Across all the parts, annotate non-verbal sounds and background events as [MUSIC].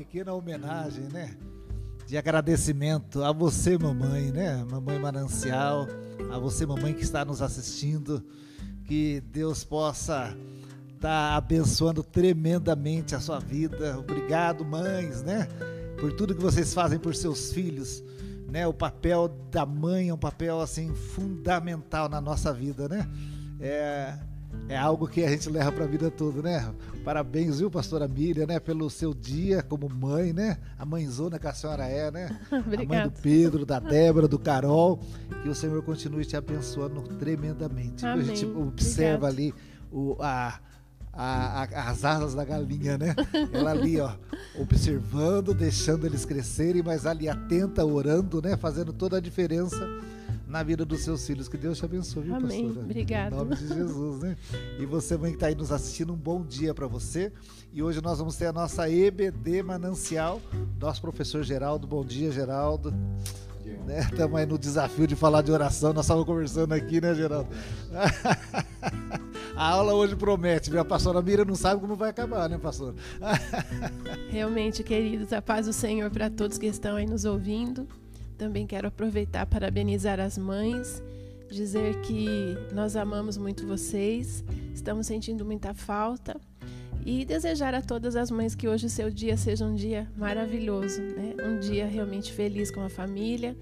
Pequena homenagem, né? De agradecimento a você, mamãe, né? Mamãe Manancial, a você, mamãe que está nos assistindo. Que Deus possa estar tá abençoando tremendamente a sua vida. Obrigado, mães, né? Por tudo que vocês fazem por seus filhos. Né, o papel da mãe é um papel assim fundamental na nossa vida, né? É, é algo que a gente leva para a vida toda, né? Parabéns, viu, pastora Miriam, né, pelo seu dia como mãe, né? A mãezona que a senhora é, né? [LAUGHS] a mãe do Pedro, da Débora, do Carol. Que o Senhor continue te abençoando tremendamente. Amém. A gente observa ali o, a, a, a, as asas da galinha, né? Ela ali, ó, observando, deixando eles crescerem, mas ali atenta, orando, né? Fazendo toda a diferença na vida dos seus filhos. Que Deus te abençoe, viu, Amém. pastora? Obrigada. Em nome de Jesus, né? E você, mãe que está aí nos assistindo, um bom dia para você. E hoje nós vamos ter a nossa EBD Manancial, nosso professor Geraldo. Bom dia, Geraldo. Estamos né? aí no desafio de falar de oração. Nós estávamos conversando aqui, né, Geraldo? [LAUGHS] A aula hoje promete, viu? A pastora Mira não sabe como vai acabar, né, pastor? [LAUGHS] Realmente, queridos, a paz do Senhor para todos que estão aí nos ouvindo. Também quero aproveitar para parabenizar as mães, dizer que nós amamos muito vocês, estamos sentindo muita falta e desejar a todas as mães que hoje o seu dia seja um dia maravilhoso, né? um dia realmente feliz com a família.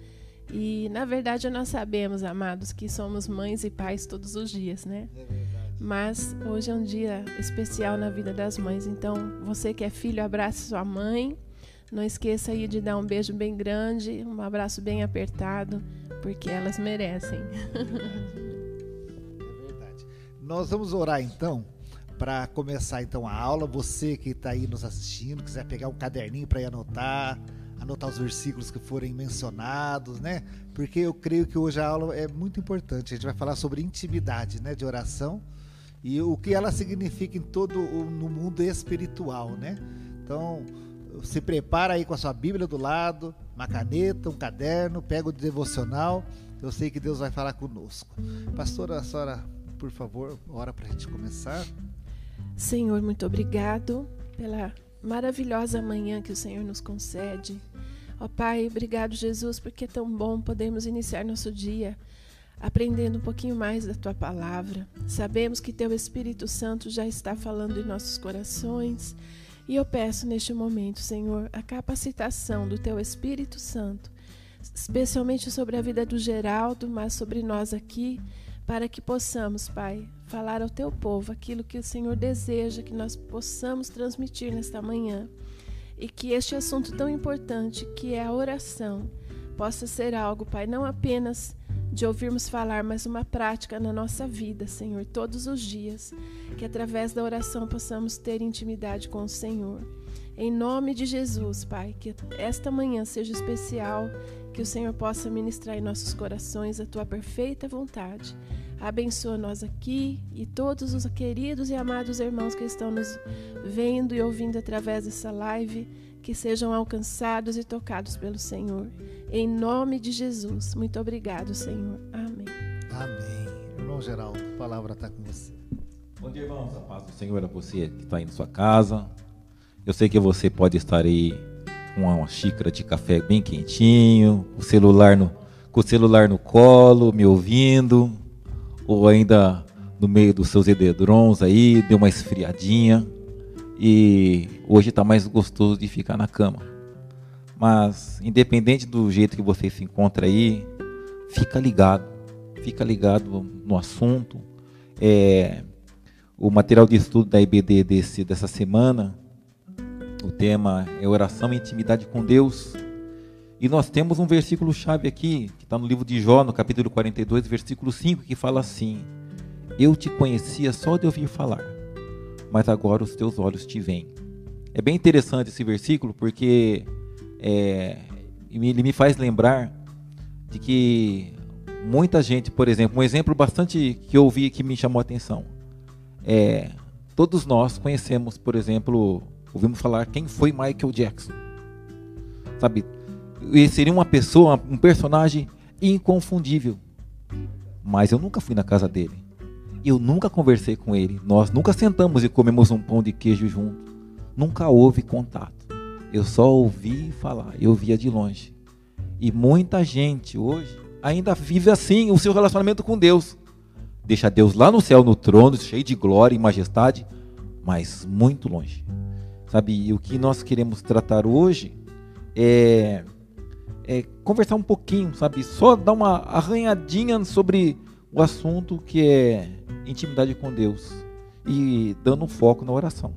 E na verdade nós sabemos, amados, que somos mães e pais todos os dias, né? É Mas hoje é um dia especial na vida das mães. Então, você que é filho, abrace sua mãe não esqueça aí de dar um beijo bem grande, um abraço bem apertado, porque elas merecem. É verdade. Nós vamos orar então para começar então a aula. Você que está aí nos assistindo, quiser pegar um caderninho para anotar, anotar os versículos que forem mencionados, né? Porque eu creio que hoje a aula é muito importante. A gente vai falar sobre intimidade, né, de oração e o que ela significa em todo o no mundo espiritual, né? Então, se prepara aí com a sua Bíblia do lado, uma caneta, um caderno, pega o devocional. Eu sei que Deus vai falar conosco. Pastora, a senhora, por favor, ora para a gente começar. Senhor, muito obrigado pela maravilhosa manhã que o Senhor nos concede. Ó oh, Pai, obrigado, Jesus, porque é tão bom podermos iniciar nosso dia aprendendo um pouquinho mais da tua palavra. Sabemos que teu Espírito Santo já está falando em nossos corações e eu peço neste momento, Senhor, a capacitação do Teu Espírito Santo, especialmente sobre a vida do Geraldo, mas sobre nós aqui, para que possamos, Pai, falar ao Teu povo aquilo que o Senhor deseja que nós possamos transmitir nesta manhã. E que este assunto tão importante, que é a oração, possa ser algo, Pai, não apenas de ouvirmos falar, mas uma prática na nossa vida, Senhor, todos os dias. Que através da oração possamos ter intimidade com o Senhor. Em nome de Jesus, Pai, que esta manhã seja especial, que o Senhor possa ministrar em nossos corações a tua perfeita vontade. Abençoa nós aqui e todos os queridos e amados irmãos que estão nos vendo e ouvindo através dessa live, que sejam alcançados e tocados pelo Senhor. Em nome de Jesus. Muito obrigado, Senhor. Amém. Amém. Irmão Geraldo, a palavra está com você. Bom dia, irmãos. A paz do Senhor a você que está aí na sua casa. Eu sei que você pode estar aí com uma xícara de café bem quentinho, o celular no, com o celular no colo, me ouvindo, ou ainda no meio dos seus edredons aí, deu uma esfriadinha. E hoje está mais gostoso de ficar na cama. Mas, independente do jeito que você se encontra aí, fica ligado. Fica ligado no assunto. É, o material de estudo da IBD desse, dessa semana, o tema é oração e intimidade com Deus. E nós temos um versículo chave aqui, que está no livro de Jó, no capítulo 42, versículo 5, que fala assim: Eu te conhecia só de ouvir falar, mas agora os teus olhos te veem. É bem interessante esse versículo, porque é, ele me faz lembrar de que muita gente, por exemplo, um exemplo bastante que eu ouvi que me chamou a atenção. É, todos nós conhecemos, por exemplo, ouvimos falar quem foi Michael Jackson. Sabe? Ele seria uma pessoa, um personagem inconfundível. Mas eu nunca fui na casa dele. Eu nunca conversei com ele. Nós nunca sentamos e comemos um pão de queijo junto. Nunca houve contato. Eu só ouvi falar, eu via de longe. E muita gente hoje ainda vive assim o seu relacionamento com Deus. Deixa Deus lá no céu, no trono, cheio de glória e majestade, mas muito longe. Sabe, e o que nós queremos tratar hoje é, é conversar um pouquinho, sabe? Só dar uma arranhadinha sobre o assunto que é intimidade com Deus e dando foco na oração.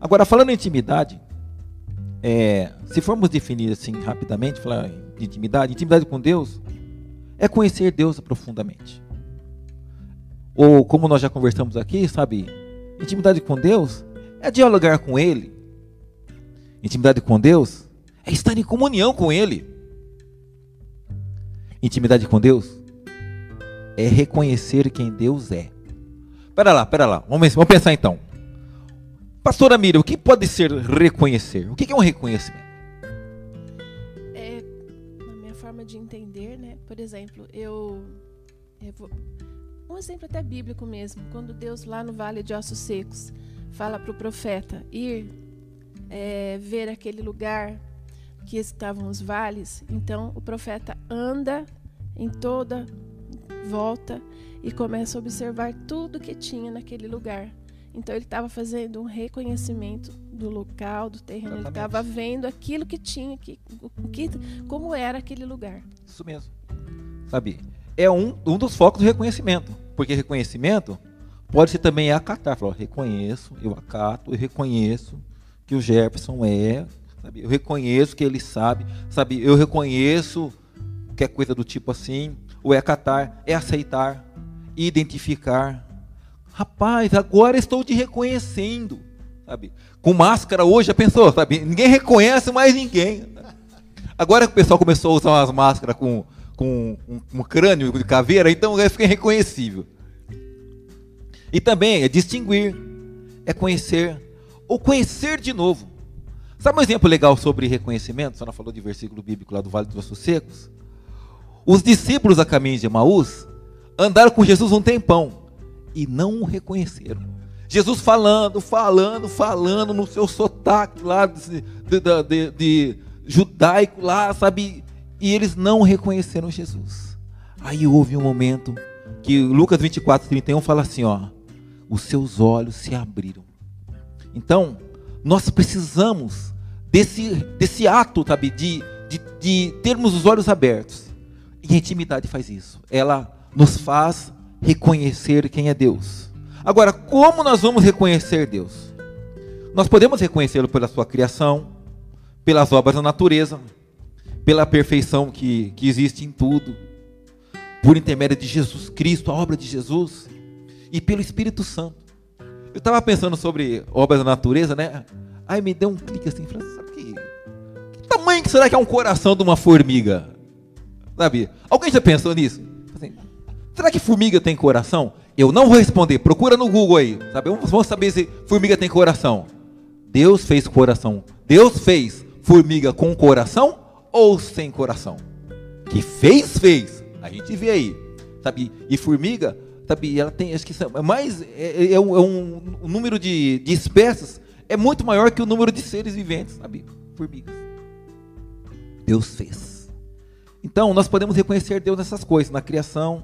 Agora, falando em intimidade, é, se formos definir assim rapidamente, falar de intimidade, intimidade com Deus é conhecer Deus profundamente. Ou como nós já conversamos aqui, sabe, intimidade com Deus é dialogar com Ele. Intimidade com Deus é estar em comunhão com Ele. Intimidade com Deus é reconhecer quem Deus é. Pera lá, pera lá. Vamos, vamos pensar então. Pastora Miriam, o que pode ser reconhecer? O que é um reconhecimento? É, na minha forma de entender, né? Por exemplo, eu, eu vou, um exemplo até bíblico mesmo. Quando Deus lá no Vale de Ossos Secos fala para o profeta ir é, ver aquele lugar que estavam os vales, então o profeta anda em toda volta e começa a observar tudo que tinha naquele lugar. Então ele estava fazendo um reconhecimento do local, do terreno. Exatamente. Ele estava vendo aquilo que tinha, que, que, como era aquele lugar. Isso mesmo. Sabe? É um, um dos focos do reconhecimento. Porque reconhecimento pode ser também acatar. Falar, reconheço, eu acato, eu reconheço que o Jefferson é, sabe? Eu reconheço que ele sabe, sabe? Eu reconheço que é coisa do tipo assim. O é acatar, é aceitar, identificar, Rapaz, agora estou te reconhecendo. Sabe? Com máscara hoje, já pensou? Sabe? Ninguém reconhece mais ninguém. Agora que o pessoal começou a usar umas máscaras com, com um, um crânio de caveira, então fica irreconhecível. E também é distinguir, é conhecer, ou conhecer de novo. Sabe um exemplo legal sobre reconhecimento? A senhora falou de versículo bíblico lá do Vale dos Ossos Secos. Os discípulos a caminho de Emaús andaram com Jesus um tempão e não o reconheceram. Jesus falando, falando, falando no seu sotaque lá de, de, de, de judaico lá, sabe? E eles não reconheceram Jesus. Aí houve um momento que Lucas 24, 31 fala assim: ó, os seus olhos se abriram. Então, nós precisamos desse, desse ato, sabe, de, de, de termos os olhos abertos. E a intimidade faz isso. Ela nos faz reconhecer quem é Deus. Agora, como nós vamos reconhecer Deus? Nós podemos reconhecê-lo pela sua criação, pelas obras da natureza, pela perfeição que, que existe em tudo, por intermédio de Jesus Cristo, a obra de Jesus, e pelo Espírito Santo. Eu estava pensando sobre obras da natureza, né? Aí me deu um clique assim, falei, sabe que, que tamanho que será que é um coração de uma formiga? Sabe? Alguém já pensou nisso? Será que formiga tem coração? Eu não vou responder. Procura no Google aí. Sabe? Vamos saber se formiga tem coração. Deus fez coração. Deus fez formiga com coração ou sem coração? Que fez, fez. A gente vê aí. Sabe? E formiga, sabe? Ela tem, acho que é mais é, é, é um, é um, um, número de, de espécies é muito maior que o número de seres viventes, sabe? Formigas. Deus fez. Então, nós podemos reconhecer Deus nessas coisas, na criação,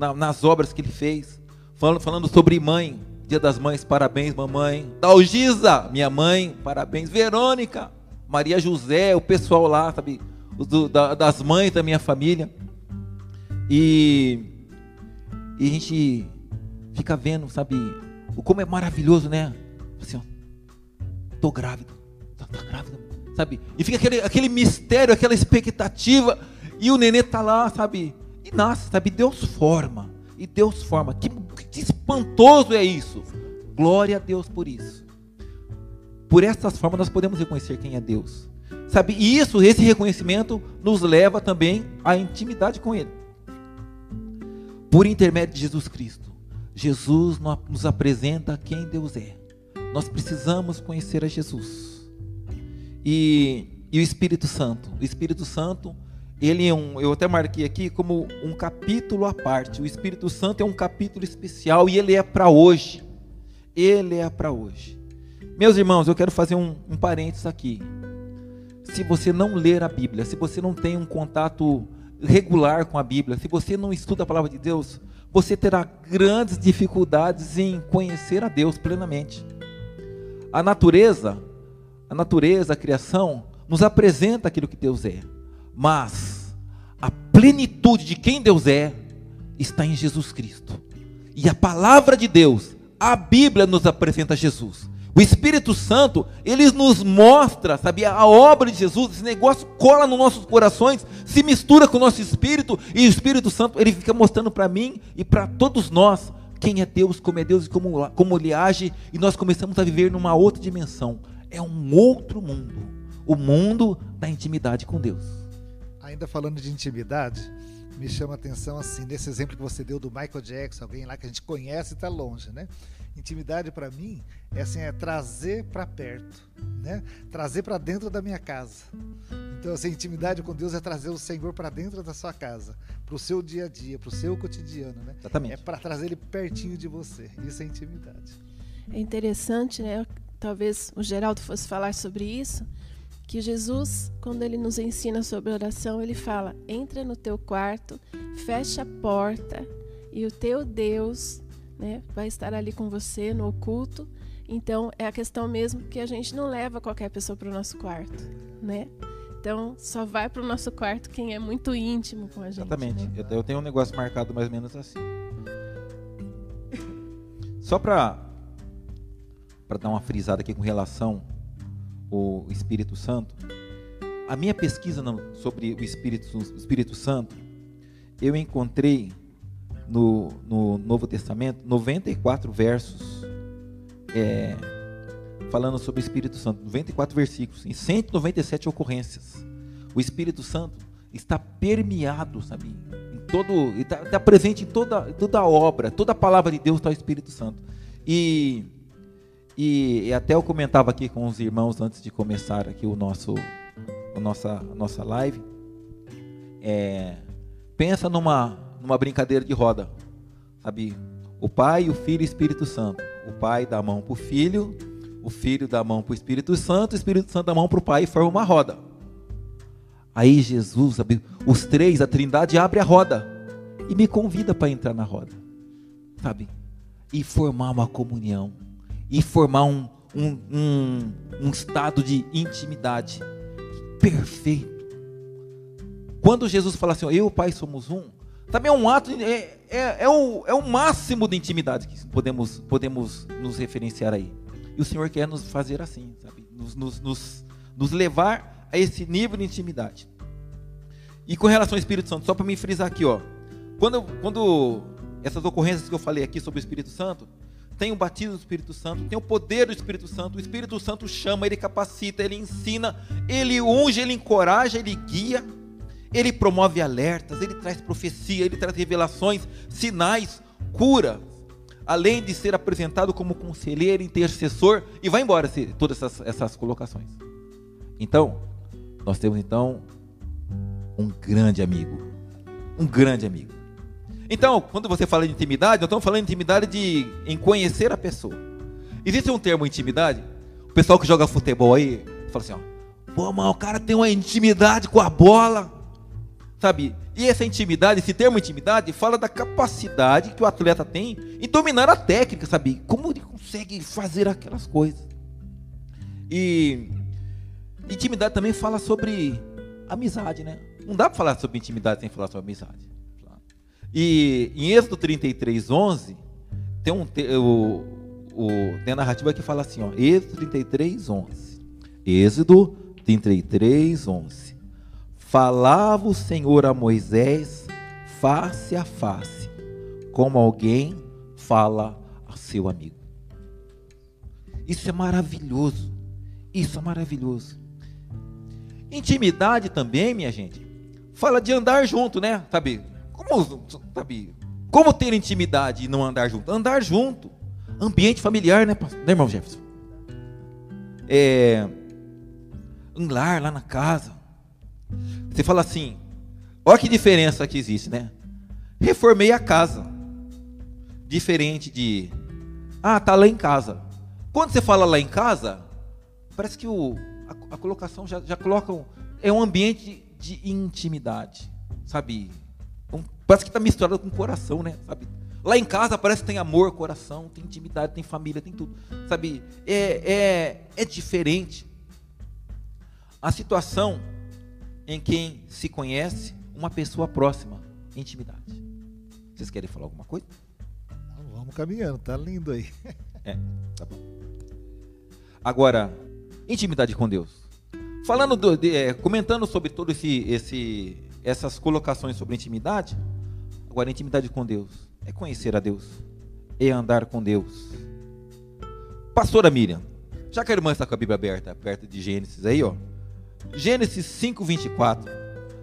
na, nas obras que ele fez. Falando, falando sobre mãe, Dia das Mães, parabéns, mamãe. Dalgisa, minha mãe, parabéns. Verônica, Maria José, o pessoal lá, sabe? Do, da, das mães da minha família. E, e a gente fica vendo, sabe? O como é maravilhoso, né? Assim, ó, tô grávida, tá, tá grávida, sabe? E fica aquele, aquele mistério, aquela expectativa. E o nenê tá lá, sabe? E nasce, sabe? Deus forma. E Deus forma. Que, que espantoso é isso. Glória a Deus por isso. Por essas formas nós podemos reconhecer quem é Deus. Sabe? E isso, esse reconhecimento nos leva também à intimidade com Ele. Por intermédio de Jesus Cristo. Jesus nos apresenta quem Deus é. Nós precisamos conhecer a Jesus. E, e o Espírito Santo. O Espírito Santo ele é um, eu até marquei aqui como um capítulo à parte. O Espírito Santo é um capítulo especial e ele é para hoje. Ele é para hoje. Meus irmãos, eu quero fazer um, um parênteses aqui. se você não ler a Bíblia, se você não tem um contato regular com a Bíblia, se você não estuda a palavra de Deus, você terá grandes dificuldades em conhecer a Deus plenamente. A natureza, a natureza, a criação, nos apresenta aquilo que Deus é, mas a plenitude de quem Deus é está em Jesus Cristo. E a palavra de Deus, a Bíblia nos apresenta Jesus. O Espírito Santo, ele nos mostra, sabe, a obra de Jesus, esse negócio cola nos nossos corações, se mistura com o nosso espírito, e o Espírito Santo, ele fica mostrando para mim e para todos nós quem é Deus, como é Deus e como, como ele age, e nós começamos a viver numa outra dimensão. É um outro mundo, o mundo da intimidade com Deus. Ainda falando de intimidade, me chama a atenção assim, nesse exemplo que você deu do Michael Jackson, alguém lá que a gente conhece e está longe, né? Intimidade para mim é assim, é trazer para perto, né? Trazer para dentro da minha casa. Então, assim, intimidade com Deus é trazer o Senhor para dentro da sua casa, para o seu dia a dia, para o seu cotidiano, né? Exatamente. É para trazer ele pertinho de você. Isso é intimidade. É interessante, né? Talvez o Geraldo fosse falar sobre isso, que Jesus, quando ele nos ensina sobre oração, ele fala: entra no teu quarto, fecha a porta e o teu Deus né, vai estar ali com você no oculto. Então é a questão mesmo que a gente não leva qualquer pessoa para o nosso quarto, né? Então só vai para o nosso quarto quem é muito íntimo com a gente. Exatamente. Né? Eu, eu tenho um negócio marcado mais ou menos assim. Só para para dar uma frisada aqui com relação ao Espírito Santo, a minha pesquisa sobre o Espírito, o Espírito Santo, eu encontrei no, no Novo Testamento 94 versos é, falando sobre o Espírito Santo, 94 versículos, em 197 ocorrências. O Espírito Santo está permeado, sabe, em todo, está, está presente em toda, toda a obra, toda a palavra de Deus está o Espírito Santo. E, e, e, até eu comentava aqui com os irmãos antes de começar aqui o nosso, a nossa, nossa live. É, pensa numa, numa brincadeira de roda, sabe? O Pai, o Filho e o Espírito Santo. O Pai dá a mão para o Filho, o Filho dá a mão para o Espírito Santo, o Espírito Santo dá a mão para o Pai e forma uma roda. Aí Jesus, sabe, os três, a Trindade abre a roda e me convida para entrar na roda, sabe? E formar uma comunhão, e formar um, um, um, um estado de intimidade perfeito. Quando Jesus fala assim, eu e o Pai somos um, também é um ato, é, é, é, o, é o máximo de intimidade que podemos, podemos nos referenciar aí. E o Senhor quer nos fazer assim, sabe? Nos, nos, nos, nos levar a esse nível de intimidade. E com relação ao Espírito Santo, só para me frisar aqui, ó. Quando, quando essas ocorrências que eu falei aqui sobre o Espírito Santo, tem o batismo do Espírito Santo, tem o poder do Espírito Santo, o Espírito Santo chama, ele capacita, ele ensina, ele unge, ele encoraja, ele guia, ele promove alertas, ele traz profecia, ele traz revelações, sinais, cura, além de ser apresentado como conselheiro, intercessor, e vai embora todas essas, essas colocações. Então, nós temos então um grande amigo, um grande amigo. Então, quando você fala de intimidade, nós estamos falando de intimidade de, em conhecer a pessoa. Existe um termo intimidade, o pessoal que joga futebol aí, fala assim, ó, pô, mas o cara tem uma intimidade com a bola, Sabe? E essa intimidade, esse termo intimidade, fala da capacidade que o atleta tem em dominar a técnica, sabe? Como ele consegue fazer aquelas coisas. E intimidade também fala sobre amizade, né? Não dá para falar sobre intimidade sem falar sobre amizade. E em Êxodo 33, 11, tem, um, o, o, tem a narrativa que fala assim, ó, Êxodo 33, 11. Êxodo 33, 11 falava o Senhor a Moisés face a face, como alguém fala a seu amigo. Isso é maravilhoso. Isso é maravilhoso. Intimidade também, minha gente, fala de andar junto, né? Sabe? Como, sabe? Como ter intimidade e não andar junto? Andar junto. Ambiente familiar, né, né irmão Jefferson? É, um lar lá na casa. Você fala assim, olha que diferença que existe, né? Reformei a casa. Diferente de, ah, tá lá em casa. Quando você fala lá em casa, parece que o, a, a colocação já, já coloca. É um ambiente de intimidade, sabe? Parece que está misturado com coração, né? Sabe? Lá em casa parece que tem amor, coração, tem intimidade, tem família, tem tudo. Sabe? É, é, é diferente. A situação em quem se conhece uma pessoa próxima, intimidade. Vocês querem falar alguma coisa? Não, vamos caminhando, tá lindo aí. [LAUGHS] É, tá bom. Agora, intimidade com Deus. Falando, do, de, é, comentando sobre todo esse, esse, essas colocações sobre intimidade. Agora, intimidade com Deus é conhecer a Deus, é andar com Deus. Pastora Miriam, já que a irmã está com a Bíblia aberta, perto de Gênesis aí, ó. Gênesis 5, 24.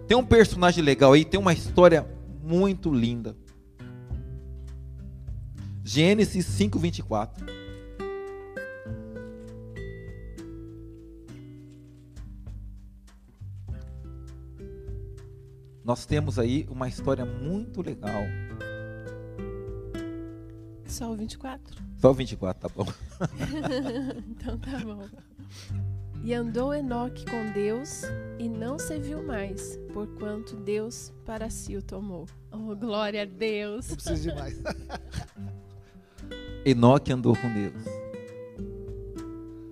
Tem um personagem legal aí, tem uma história muito linda. Gênesis 5, 24. Nós temos aí uma história muito legal. Só o 24? Só o 24, tá bom. [LAUGHS] então tá bom. E andou Enoque com Deus e não se viu mais, porquanto Deus para si o tomou. Oh, glória a Deus! Não preciso de mais. [LAUGHS] Enoque andou com Deus.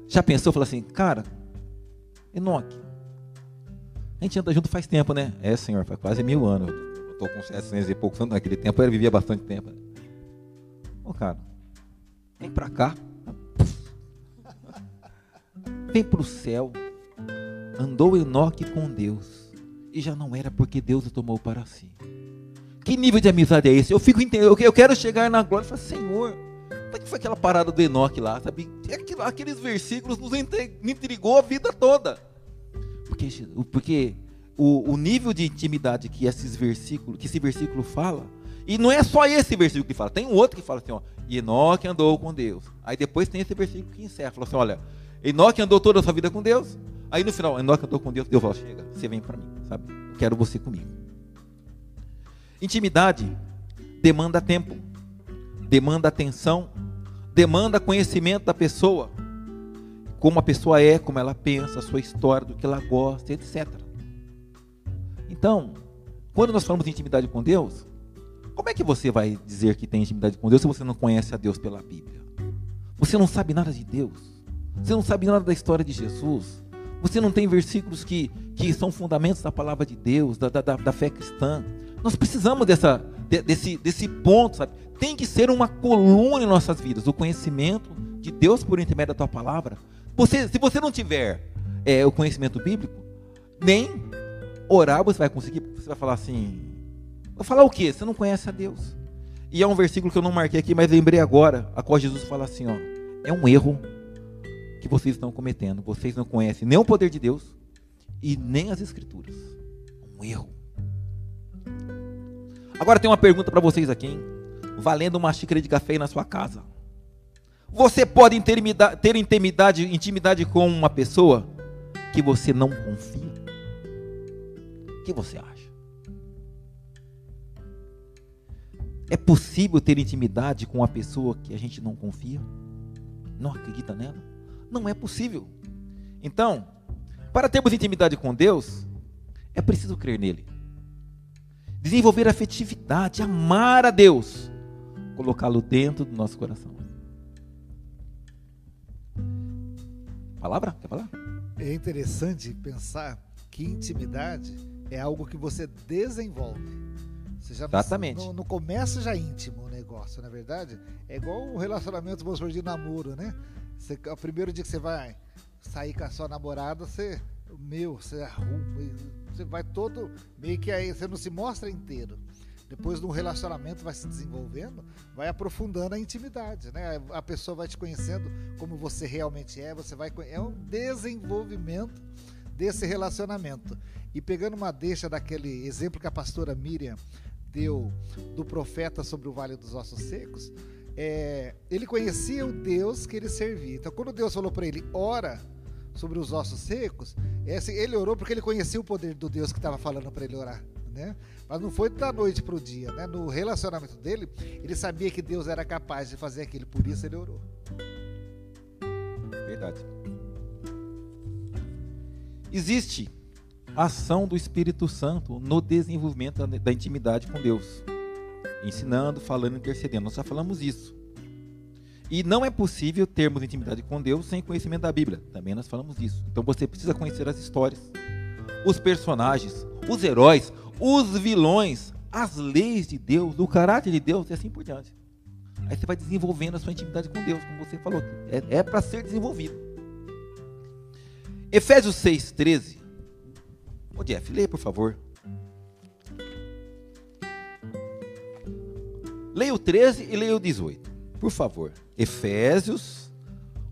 Já pensou, falou assim, cara, Enoque, a gente anda junto faz tempo, né? É, senhor, faz quase mil anos. Eu estou com 700 e poucos anos naquele tempo, ele vivia bastante tempo. Ô, cara, vem pra cá. [LAUGHS] Vem pro céu. Andou Enoque com Deus. E já não era porque Deus o tomou para si. Que nível de amizade é esse? Eu fico entendendo, eu quero chegar na glória e falar, Senhor, como é que foi aquela parada do Enoque lá, sabe? Aqueles versículos nos intrigou a vida toda. Porque, porque o, o nível de intimidade que esses versículos, que esse versículo fala, e não é só esse versículo que fala, tem um outro que fala assim, ó, Enoque andou com Deus. Aí depois tem esse versículo que encerra, fala assim, olha, Enoque andou toda a sua vida com Deus. Aí no final, Enoque andou com Deus, Deus fala, chega, você vem para mim, sabe? Eu quero você comigo. Intimidade demanda tempo, demanda atenção, demanda conhecimento da pessoa como a pessoa é, como ela pensa, a sua história, do que ela gosta, etc. Então, quando nós falamos de intimidade com Deus, como é que você vai dizer que tem intimidade com Deus se você não conhece a Deus pela Bíblia? Você não sabe nada de Deus. Você não sabe nada da história de Jesus. Você não tem versículos que, que são fundamentos da palavra de Deus, da, da, da fé cristã. Nós precisamos dessa, desse, desse ponto, sabe? Tem que ser uma coluna em nossas vidas, o conhecimento de Deus por intermédio da tua palavra, você, se você não tiver é, o conhecimento bíblico, nem orar você vai conseguir. Você vai falar assim. Vai falar o quê? Você não conhece a Deus. E é um versículo que eu não marquei aqui, mas lembrei agora, a qual Jesus fala assim, ó, é um erro que vocês estão cometendo. Vocês não conhecem nem o poder de Deus e nem as escrituras. Um erro. Agora tem uma pergunta para vocês aqui, hein? Valendo uma xícara de café na sua casa. Você pode ter intimidade, intimidade com uma pessoa que você não confia? O que você acha? É possível ter intimidade com uma pessoa que a gente não confia? Não acredita nela? Não é possível. Então, para termos intimidade com Deus, é preciso crer nele. Desenvolver afetividade, amar a Deus, colocá-lo dentro do nosso coração. Palavra? Quer falar? É interessante pensar que intimidade é algo que você desenvolve. Você já Exatamente. No, no começo já é íntimo o negócio, na é verdade. É igual o relacionamento vamos de namoro, né? Você, o primeiro dia que você vai sair com a sua namorada, você, meu, você arruma, você vai todo meio que aí, você não se mostra inteiro depois de um relacionamento vai se desenvolvendo, vai aprofundando a intimidade, né? A pessoa vai te conhecendo como você realmente é, você vai é um desenvolvimento desse relacionamento. E pegando uma deixa daquele exemplo que a pastora Miriam deu do profeta sobre o Vale dos Ossos Secos, é, ele conhecia o Deus que ele servia. Então, quando Deus falou para ele, ora sobre os ossos secos, é assim, ele orou porque ele conhecia o poder do Deus que estava falando para ele orar né? Mas não foi da noite para o dia, né? No relacionamento dele, ele sabia que Deus era capaz de fazer aquilo, por isso ele orou. Verdade. existe ação do Espírito Santo no desenvolvimento da intimidade com Deus. Ensinando, falando, intercedendo. Nós já falamos isso. E não é possível termos intimidade com Deus sem conhecimento da Bíblia. Também nós falamos disso. Então você precisa conhecer as histórias, os personagens, os heróis, os vilões, as leis de Deus, o caráter de Deus e assim por diante. Aí você vai desenvolvendo a sua intimidade com Deus, como você falou. É, é para ser desenvolvido. Efésios 6, 13. Ô Jeff, leia por favor. Leia o 13 e leia o 18. Por favor. Efésios.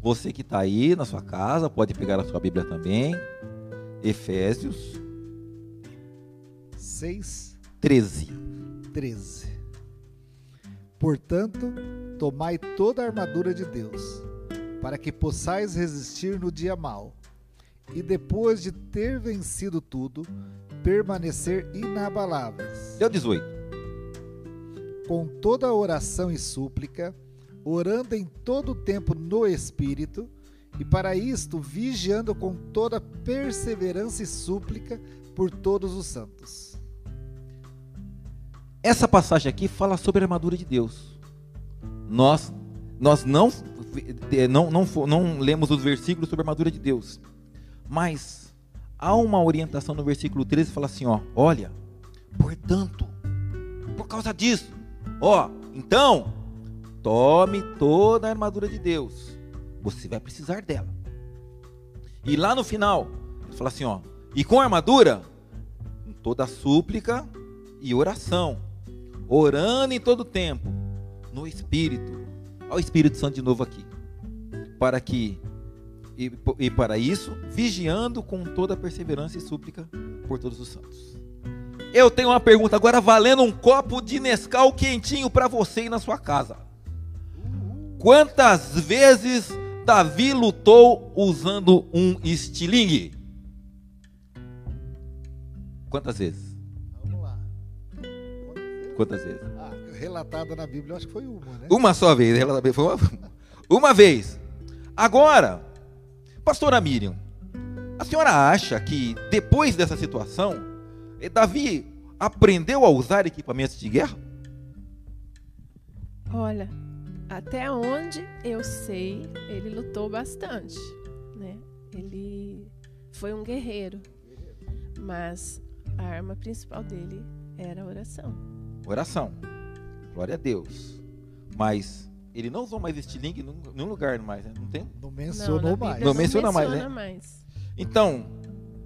Você que está aí na sua casa, pode pegar a sua Bíblia também. Efésios 6, 13. 13. Portanto, tomai toda a armadura de Deus, para que possais resistir no dia mau, e depois de ter vencido tudo, permanecer inabaláveis. Deu 18. Com toda oração e súplica, orando em todo o tempo no Espírito, e para isto vigiando com toda perseverança e súplica por todos os santos. Essa passagem aqui fala sobre a armadura de Deus. Nós, nós não, não, não, não lemos os versículos sobre a armadura de Deus, mas há uma orientação no versículo 13 que fala assim: ó, olha, portanto, por causa disso, ó, então, tome toda a armadura de Deus, você vai precisar dela. E lá no final, ele fala assim: ó, e com a armadura, com toda a súplica e oração orando em todo tempo, no Espírito. Olha o Espírito Santo de novo aqui. Para que, e, e para isso, vigiando com toda perseverança e súplica por todos os santos. Eu tenho uma pergunta agora, valendo um copo de Nescau quentinho para você e na sua casa. Quantas vezes Davi lutou usando um estilingue? Quantas vezes? Quantas vezes? Ah, relatada na Bíblia, acho que foi uma, né? Uma só vez, foi uma, [LAUGHS] uma vez. Agora, pastora Miriam, a senhora acha que depois dessa situação, eh, Davi aprendeu a usar equipamentos de guerra? Olha, até onde eu sei, ele lutou bastante, né? Ele foi um guerreiro, mas a arma principal dele era a oração oração. Glória a Deus. Mas ele não usou mais estilingue em nenhum lugar mais, né? Não tem? Não mencionou não, mais. Não, menciona, mais, né? Mais. Então,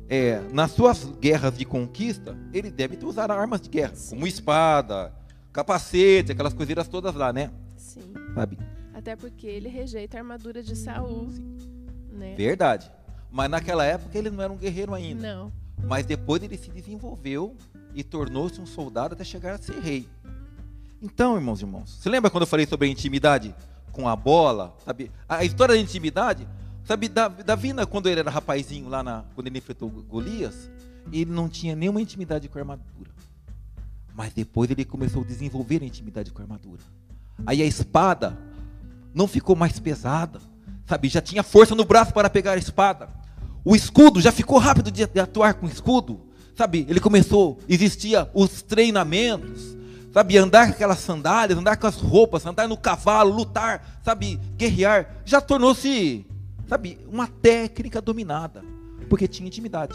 é, nas suas guerras de conquista, ele deve ter usado armas de guerra, Sim. como espada, capacete, aquelas coiseiras todas lá, né? Sim. Sabe? Até porque ele rejeita a armadura de Saul. Né? Verdade. Mas naquela época ele não era um guerreiro ainda. Não. Mas depois ele se desenvolveu e tornou-se um soldado até chegar a ser rei. Então, irmãos e irmãos, você lembra quando eu falei sobre a intimidade com a bola? Sabe? A história da intimidade, sabe, Davi, quando ele era rapazinho lá na, quando ele enfrentou Golias, ele não tinha nenhuma intimidade com a armadura. Mas depois ele começou a desenvolver a intimidade com a armadura. Aí a espada não ficou mais pesada, sabe? Já tinha força no braço para pegar a espada. O escudo já ficou rápido de, atuar com o escudo. Sabe, ele começou, existia os treinamentos, sabe, andar com aquelas sandálias, andar com as roupas, andar no cavalo, lutar, sabe, guerrear, já tornou-se, sabe, uma técnica dominada, porque tinha intimidade.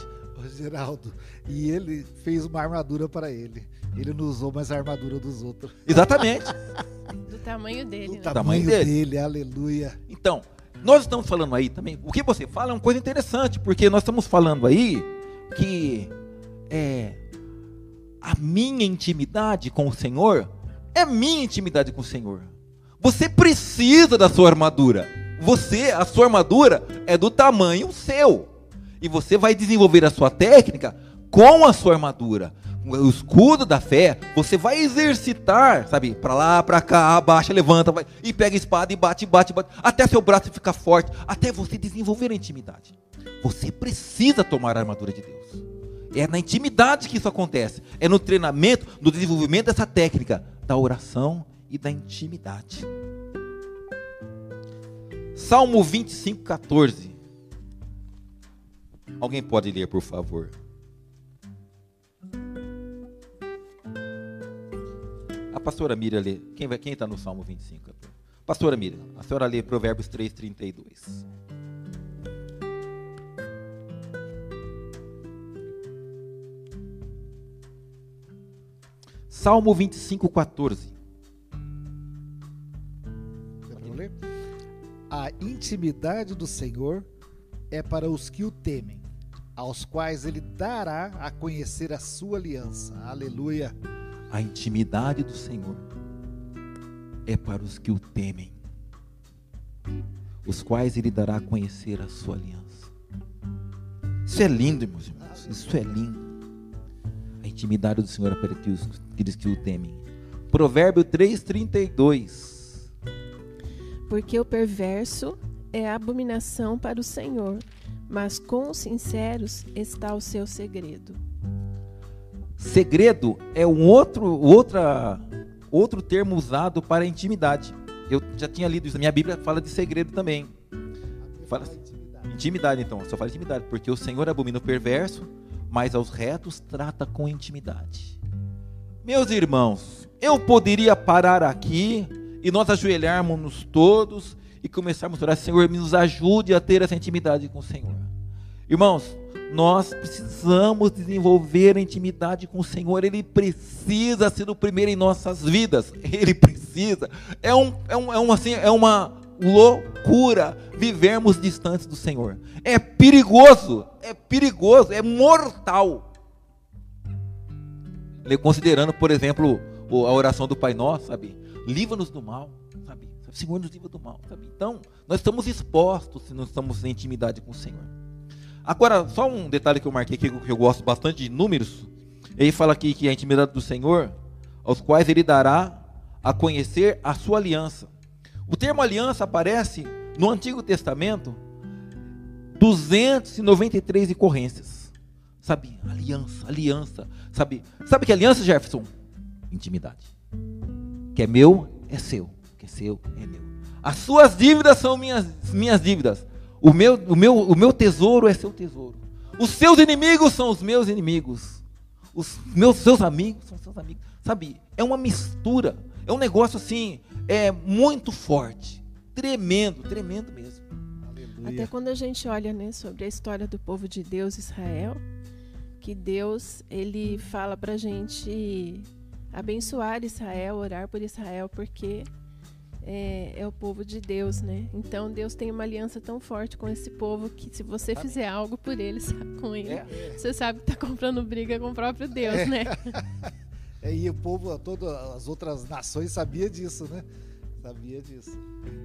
Geraldo, e ele fez uma armadura para ele. Ele não usou mais a armadura dos outros. Exatamente. [LAUGHS] Do tamanho dele. Do né? tamanho dele. dele, aleluia. Então, nós estamos falando aí também, o que você fala é uma coisa interessante, porque nós estamos falando aí que é a minha intimidade com o Senhor é minha intimidade com o Senhor. Você precisa da sua armadura. Você, a sua armadura é do tamanho seu. E você vai desenvolver a sua técnica com a sua armadura. O escudo da fé, você vai exercitar, sabe? Para lá, para cá, abaixa, levanta, vai, e pega a espada e bate, bate, bate, até seu braço ficar forte, até você desenvolver a intimidade. Você precisa tomar a armadura de Deus. É na intimidade que isso acontece. É no treinamento, no desenvolvimento dessa técnica da oração e da intimidade. Salmo 25, 14. Alguém pode ler, por favor? A pastora Miriam lê. Quem está tá no Salmo 25? Pastora Miriam, a senhora lê Provérbios 3, 32. Salmo 25, 14. A intimidade do Senhor é para os que o temem, aos quais ele dará a conhecer a sua aliança. Aleluia. A intimidade do Senhor é para os que o temem, os quais ele dará a conhecer a sua aliança. Isso é lindo, meus irmãos. Isso é lindo. A intimidade do Senhor é para aqueles que o temem. Provérbio 3,32. Porque o perverso é abominação para o Senhor, mas com os sinceros está o seu segredo. Segredo é um outro, outra, outro termo usado para intimidade. Eu já tinha lido isso. Minha Bíblia fala de segredo também. Fala intimidade, então. Só fala intimidade. Porque o Senhor abomina o perverso, mas aos retos trata com intimidade. Meus irmãos, eu poderia parar aqui e nós ajoelharmos todos e começarmos a orar, Senhor, me nos ajude a ter essa intimidade com o Senhor. Irmãos, nós precisamos desenvolver a intimidade com o Senhor, Ele precisa ser o primeiro em nossas vidas, Ele precisa. É, um, é, um, é, um, assim, é uma loucura vivermos distantes do Senhor. É perigoso, é perigoso, é mortal. Considerando, por exemplo, a oração do Pai Nosso, sabe? Livra-nos do mal, sabe? O Senhor nos livra do mal, sabe? Então, nós estamos expostos se não estamos em intimidade com o Senhor. Agora, só um detalhe que eu marquei aqui, que eu gosto bastante de números. Ele fala aqui que a intimidade do Senhor, aos quais ele dará a conhecer a sua aliança. O termo aliança aparece no Antigo Testamento 293 ocorrências. Sabe? Aliança, aliança. Sabe? Sabe que aliança, Jefferson? Intimidade. Que é meu, é seu. Que é seu, é meu. As suas dívidas são minhas, minhas dívidas. O meu, o, meu, o meu tesouro é seu tesouro. Os seus inimigos são os meus inimigos. Os meus seus amigos são seus amigos. Sabe? É uma mistura. É um negócio assim, é muito forte, tremendo, tremendo mesmo. Aleluia. Até quando a gente olha, né, sobre a história do povo de Deus, Israel, que Deus ele fala para gente abençoar Israel, orar por Israel, porque é, é, o povo de Deus, né? Então Deus tem uma aliança tão forte com esse povo que se você fizer algo por ele, [LAUGHS] com ele, é. você sabe que está comprando briga com o próprio Deus, é. né? [LAUGHS] É, e o povo, todas as outras nações sabia disso, né? Sabia disso.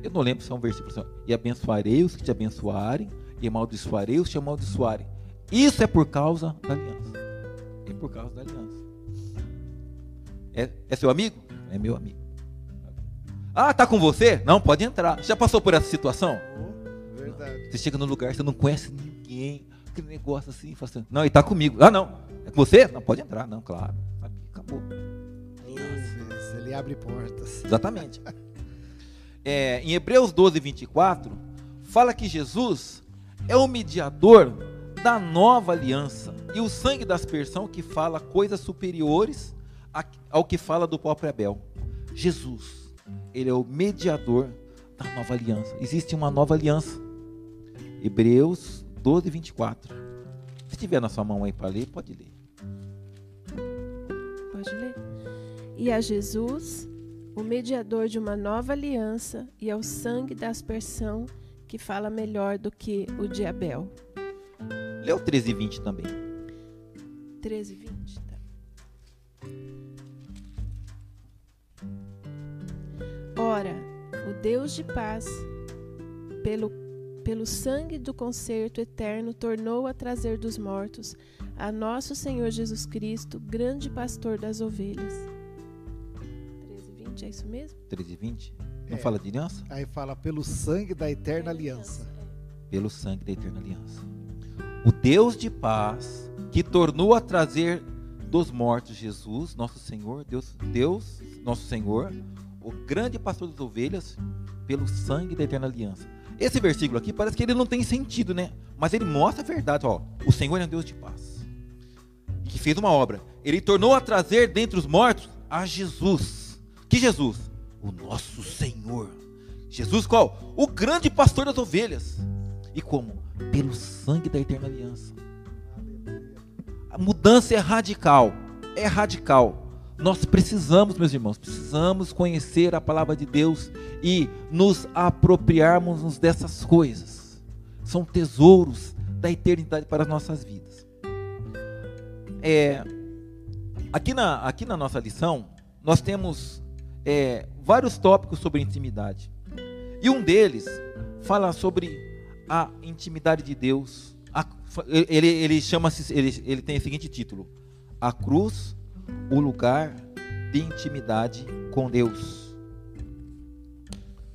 Eu não lembro se é um versículo assim, e abençoarei os que te abençoarem, e amaldiçoarei os que te amaldiçoarem. Isso é por causa da aliança. É por causa da aliança. É, é seu amigo? É meu amigo. Ah, tá com você? Não, pode entrar. Já passou por essa situação? Verdade. Você chega no lugar, você não conhece ninguém, aquele negócio assim, assim não, e tá comigo. Ah, não. É com você? Não, pode entrar. Não, claro acabou. Isso, ele abre portas. Exatamente. É, em Hebreus 12, 24, fala que Jesus é o mediador da nova aliança. E o sangue da aspersão que fala coisas superiores ao que fala do próprio Abel. Jesus, ele é o mediador da nova aliança. Existe uma nova aliança. Hebreus 12, 24. Se tiver na sua mão aí para ler, pode ler. Pode ler. E a Jesus, o mediador de uma nova aliança, e ao sangue da aspersão, que fala melhor do que o de Abel. Lê o 13 e 20 também. 13 e 20, tá. Ora, o Deus de paz, pelo, pelo sangue do concerto eterno, tornou a trazer dos mortos a nosso Senhor Jesus Cristo, grande pastor das ovelhas. 13 e 20, é isso mesmo? 13 e 20? Não é, fala de aliança? Aí fala pelo sangue da eterna aliança. Pelo sangue da eterna aliança. O Deus de paz, que tornou a trazer dos mortos Jesus, nosso Senhor, Deus, Deus, nosso Senhor, o grande pastor das ovelhas, pelo sangue da eterna aliança. Esse versículo aqui parece que ele não tem sentido, né? Mas ele mostra a verdade, ó. O Senhor é um Deus de paz. E que fez uma obra. Ele tornou a trazer dentre os mortos a Jesus. Que Jesus? O nosso Senhor. Jesus qual? O grande pastor das ovelhas. E como? Pelo sangue da eterna aliança. A mudança é radical. É radical. Nós precisamos, meus irmãos, precisamos conhecer a palavra de Deus e nos apropriarmos dessas coisas. São tesouros da eternidade para as nossas vidas. É, aqui, na, aqui na nossa lição, nós temos é, vários tópicos sobre intimidade. E um deles fala sobre a intimidade de Deus. A, ele ele chama-se, ele, ele tem o seguinte título: A cruz o lugar de intimidade com Deus.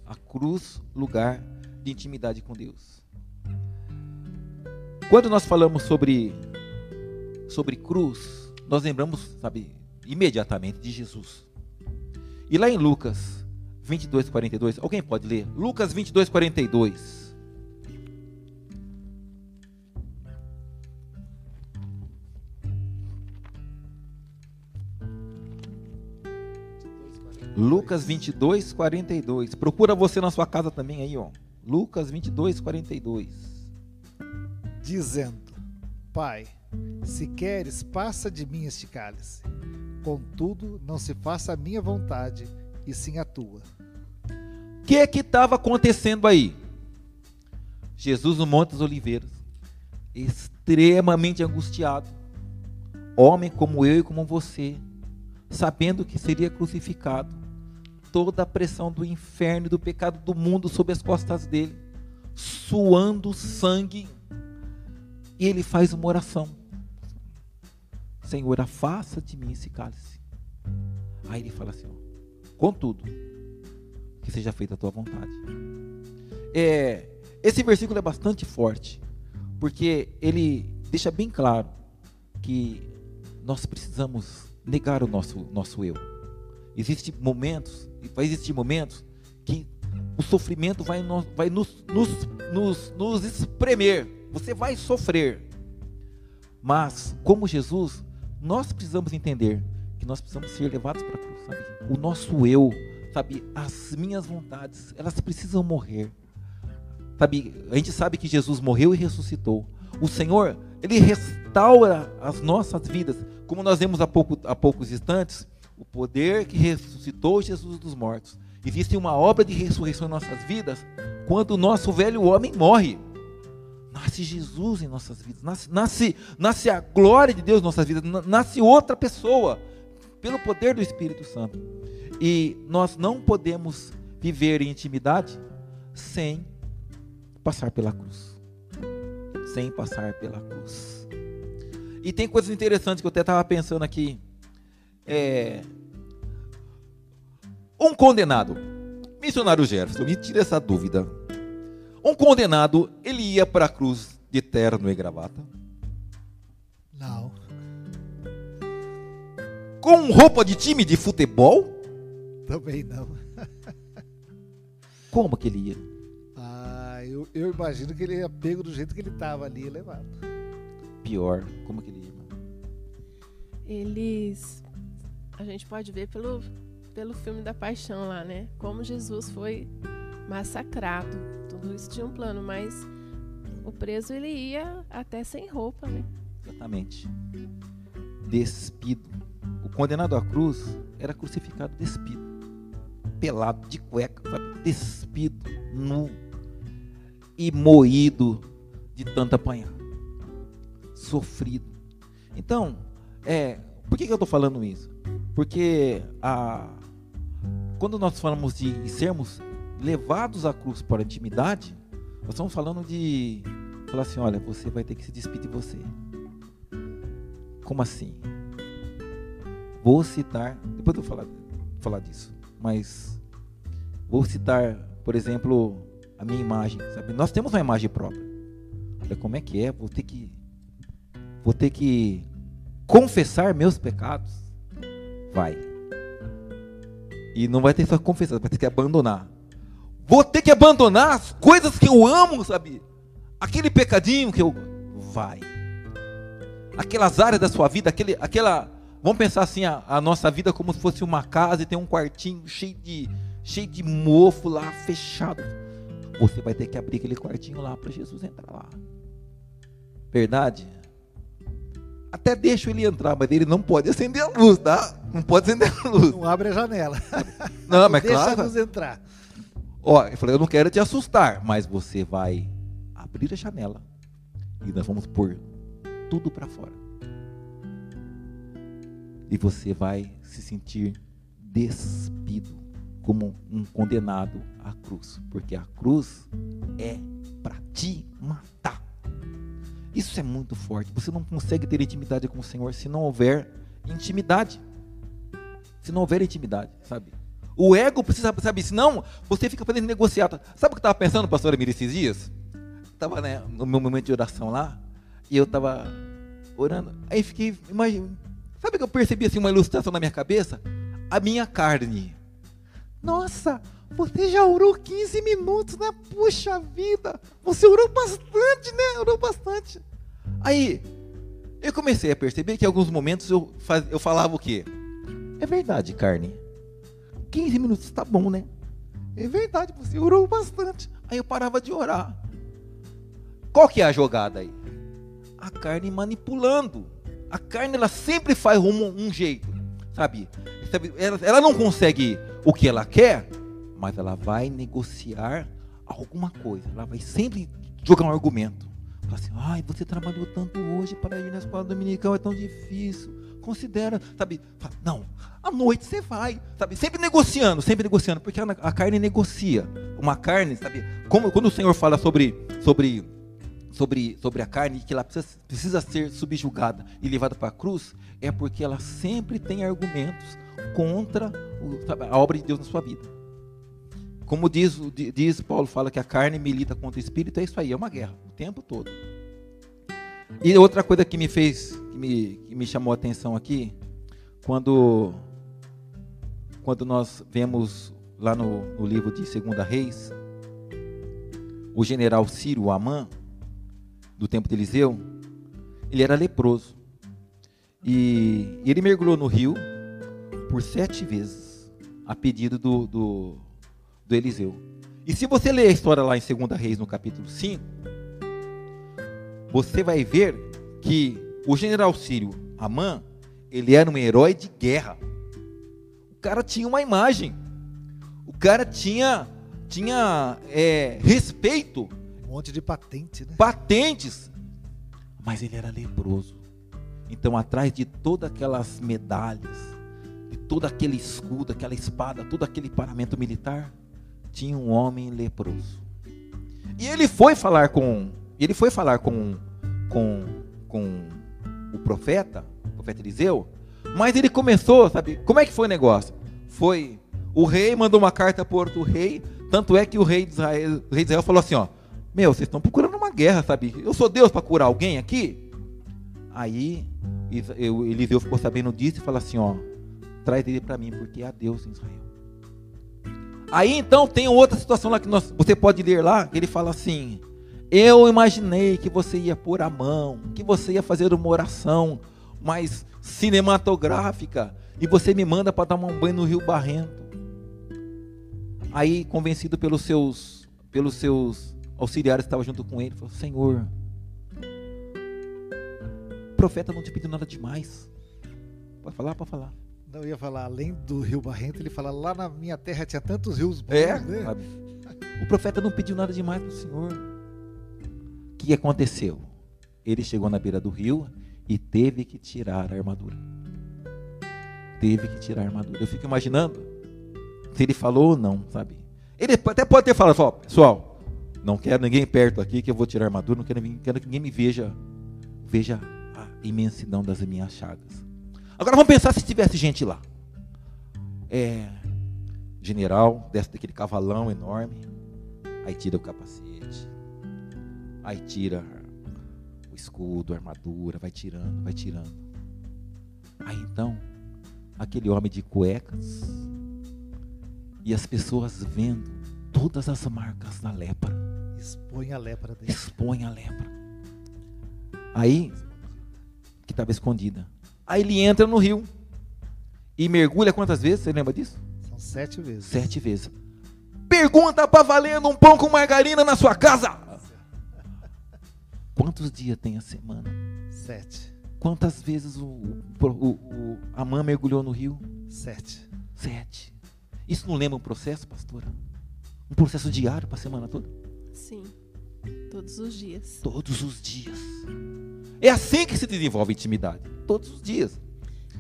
A cruz, lugar de intimidade com Deus. Quando nós falamos sobre sobre cruz, nós lembramos, sabe, imediatamente de Jesus. E lá em Lucas 22, 42, alguém pode ler? Lucas 22, Lucas 22, 42. Procura você na sua casa também aí, ó. Lucas 22, 42. Dizendo: Pai, se queres, passa de mim este cálice. Contudo, não se faça a minha vontade, e sim a tua. O que é que estava acontecendo aí? Jesus no Monte das Oliveiras, extremamente angustiado, homem como eu e como você, sabendo que seria crucificado, toda a pressão do inferno e do pecado do mundo sobre as costas dele, suando sangue. E ele faz uma oração: Senhor, afasta de mim esse cálice. Aí ele fala assim: ó, Contudo, que seja feita a tua vontade. É, esse versículo é bastante forte, porque ele deixa bem claro que nós precisamos negar o nosso, nosso eu. Existem momentos vai existir momentos que o sofrimento vai, nos, vai nos, nos, nos, nos espremer. Você vai sofrer. Mas, como Jesus, nós precisamos entender que nós precisamos ser levados para a cruz, sabe? O nosso eu, sabe? As minhas vontades, elas precisam morrer. Sabe? A gente sabe que Jesus morreu e ressuscitou. O Senhor, Ele restaura as nossas vidas. Como nós vemos há, pouco, há poucos instantes, o poder que ressuscitou Jesus dos mortos. Existe uma obra de ressurreição em nossas vidas quando o nosso velho homem morre. Nasce Jesus em nossas vidas, nasce, nasce, nasce a glória de Deus em nossas vidas, nasce outra pessoa, pelo poder do Espírito Santo. E nós não podemos viver em intimidade sem passar pela cruz. Sem passar pela cruz. E tem coisas interessantes que eu até estava pensando aqui é, um condenado, missionário Jefferson, me tira essa dúvida. Um condenado, ele ia para a cruz de terno e gravata? Não. Com roupa de time de futebol? Também não. Como que ele ia? Ah, eu, eu imagino que ele ia pego do jeito que ele estava ali levado. Pior, como que ele ia? Eles a gente pode ver pelo, pelo filme da paixão lá, né? Como Jesus foi massacrado. Tudo isso tinha um plano, mas o preso ele ia até sem roupa, né? Exatamente. Despido. O condenado à cruz era crucificado despido. Pelado, de cueca, sabe? Despido, nu e moído de tanto apanhar. Sofrido. Então, é, por que, que eu estou falando isso? Porque a, quando nós falamos de sermos levados à cruz para a intimidade, nós estamos falando de falar assim: olha, você vai ter que se despedir de você. Como assim? Vou citar, depois eu vou falar, falar disso, mas vou citar, por exemplo, a minha imagem. Sabe? Nós temos uma imagem própria. Olha como é que é, vou ter que vou ter que confessar meus pecados Vai. E não vai ter só confessar, vai ter que abandonar. Vou ter que abandonar as coisas que eu amo, sabe? Aquele pecadinho que eu. Vai. aquelas áreas da sua vida, aquele, aquela. Vamos pensar assim, a, a nossa vida como se fosse uma casa e tem um quartinho cheio de, cheio de mofo lá, fechado. Você vai ter que abrir aquele quartinho lá para Jesus entrar lá. Verdade? Até deixo ele entrar, mas ele não pode acender a luz, tá? Não pode acender a luz. Não abre a janela. [LAUGHS] Não, mas [LAUGHS] Deixa claro. a luz entrar. Ó, eu falei, eu não quero te assustar, mas você vai abrir a janela e nós vamos pôr tudo para fora. E você vai se sentir despido como um condenado à cruz, porque a cruz é para te matar. Isso é muito forte. Você não consegue ter intimidade com o Senhor se não houver intimidade. Se não houver intimidade, sabe? O ego precisa, sabe? Senão você fica fazendo negociata. Sabe o que eu estava pensando, pastor Emílio, esses dias? Estava né, no meu momento de oração lá, e eu estava orando. Aí fiquei, imagina, sabe que eu percebi assim uma ilustração na minha cabeça? A minha carne. Nossa, você já orou 15 minutos, né? Puxa vida, você orou bastante, né? Orou bastante. Aí, eu comecei a perceber que em alguns momentos eu, faz, eu falava o quê? É verdade, carne. 15 minutos tá bom, né? É verdade, você orou bastante. Aí eu parava de orar. Qual que é a jogada aí? A carne manipulando. A carne ela sempre faz um, um jeito, sabe? Ela, ela não consegue o que ela quer, mas ela vai negociar alguma coisa. Ela vai sempre jogar um argumento. Fala assim, ai, você trabalhou tanto hoje para ir na escola dominical, é tão difícil. Considera, sabe? Fala, não, à noite você vai, sabe? Sempre negociando, sempre negociando, porque a, a carne negocia. Uma carne, sabe? Como, quando o Senhor fala sobre, sobre, sobre, sobre a carne, que ela precisa, precisa ser subjugada e levada para a cruz, é porque ela sempre tem argumentos contra o, sabe, a obra de Deus na sua vida. Como diz, diz Paulo, fala que a carne milita contra o espírito, é isso aí, é uma guerra, o tempo todo. E outra coisa que me fez, que me, que me chamou a atenção aqui, quando, quando nós vemos lá no, no livro de Segunda Reis, o general Ciro Amã, do tempo de Eliseu, ele era leproso. E, ele mergulhou no rio por sete vezes, a pedido do, do, do Eliseu. E se você ler a história lá em 2 Reis, no capítulo 5, você vai ver que o general Sírio Amã, ele era um herói de guerra. O cara tinha uma imagem. O cara tinha, tinha é, respeito. Um monte de patente, né? Patentes. Mas ele era leproso. Então, atrás de todas aquelas medalhas, de todo aquele escudo, aquela espada, todo aquele paramento militar, tinha um homem leproso. E ele foi falar com, ele foi falar com, com, com o profeta, o profeta Eliseu, mas ele começou, sabe? Como é que foi o negócio? Foi o rei mandou uma carta para outro rei, tanto é que o rei de Israel, o rei de Israel falou assim, ó, meu, vocês estão procurando uma guerra, sabe? Eu sou Deus para curar alguém aqui? Aí Eliseu ficou sabendo disso e falou assim, ó, traz ele para mim, porque há Deus em Israel. Aí então tem outra situação lá que nós, você pode ler lá, que ele fala assim: Eu imaginei que você ia pôr a mão, que você ia fazer uma oração mais cinematográfica, e você me manda para dar um banho no Rio Barrento. Aí, convencido pelos seus, pelos seus auxiliares que estavam junto com ele, falou: Senhor, o profeta não te pediu nada demais. Pode falar, pode falar. Não, eu ia falar, além do Rio Barrento, ele fala, lá na minha terra tinha tantos rios bons, É, né? O profeta não pediu nada demais para o Senhor. O que aconteceu? Ele chegou na beira do rio e teve que tirar a armadura. Teve que tirar a armadura. Eu fico imaginando se ele falou ou não, sabe? Ele até pode ter falado, pessoal, não quero ninguém perto aqui que eu vou tirar a armadura, não quero, quero que ninguém me veja, veja a imensidão das minhas chagas. Agora vamos pensar se tivesse gente lá. É, general, desce daquele cavalão enorme, aí tira o capacete, aí tira o escudo, a armadura, vai tirando, vai tirando. Aí então, aquele homem de cuecas e as pessoas vendo todas as marcas da lepra, Expõe a lepra dele. expõe a lepra. Aí que estava escondida. Aí ele entra no rio e mergulha quantas vezes? Você lembra disso? São sete vezes. Sete vezes. Pergunta para valendo um pão com margarina na sua casa. Quantos dias tem a semana? Sete. Quantas vezes o, o, o, a mãe mergulhou no rio? Sete. Sete. Isso não lembra um processo, pastora? Um processo diário para a semana toda? Sim. Todos os dias. Todos os dias. É assim que se desenvolve intimidade. Todos os dias.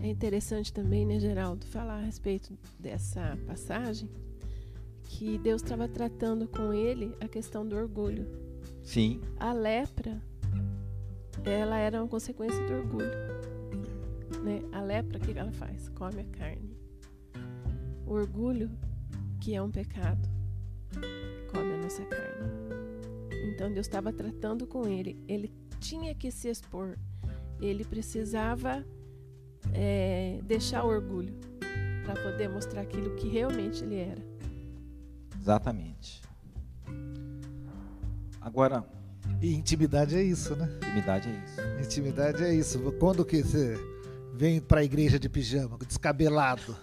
É interessante também, né, Geraldo, falar a respeito dessa passagem, que Deus estava tratando com ele a questão do orgulho. Sim. A lepra, ela era uma consequência do orgulho. Né? A lepra, o que ela faz? Come a carne. O orgulho, que é um pecado, come a nossa carne. Então Deus estava tratando com ele. Ele tinha que se expor. Ele precisava é, deixar o orgulho para poder mostrar aquilo que realmente ele era. Exatamente. Agora. E intimidade é isso, né? Intimidade é isso. Intimidade é isso. Quando que você vem para a igreja de pijama, descabelado,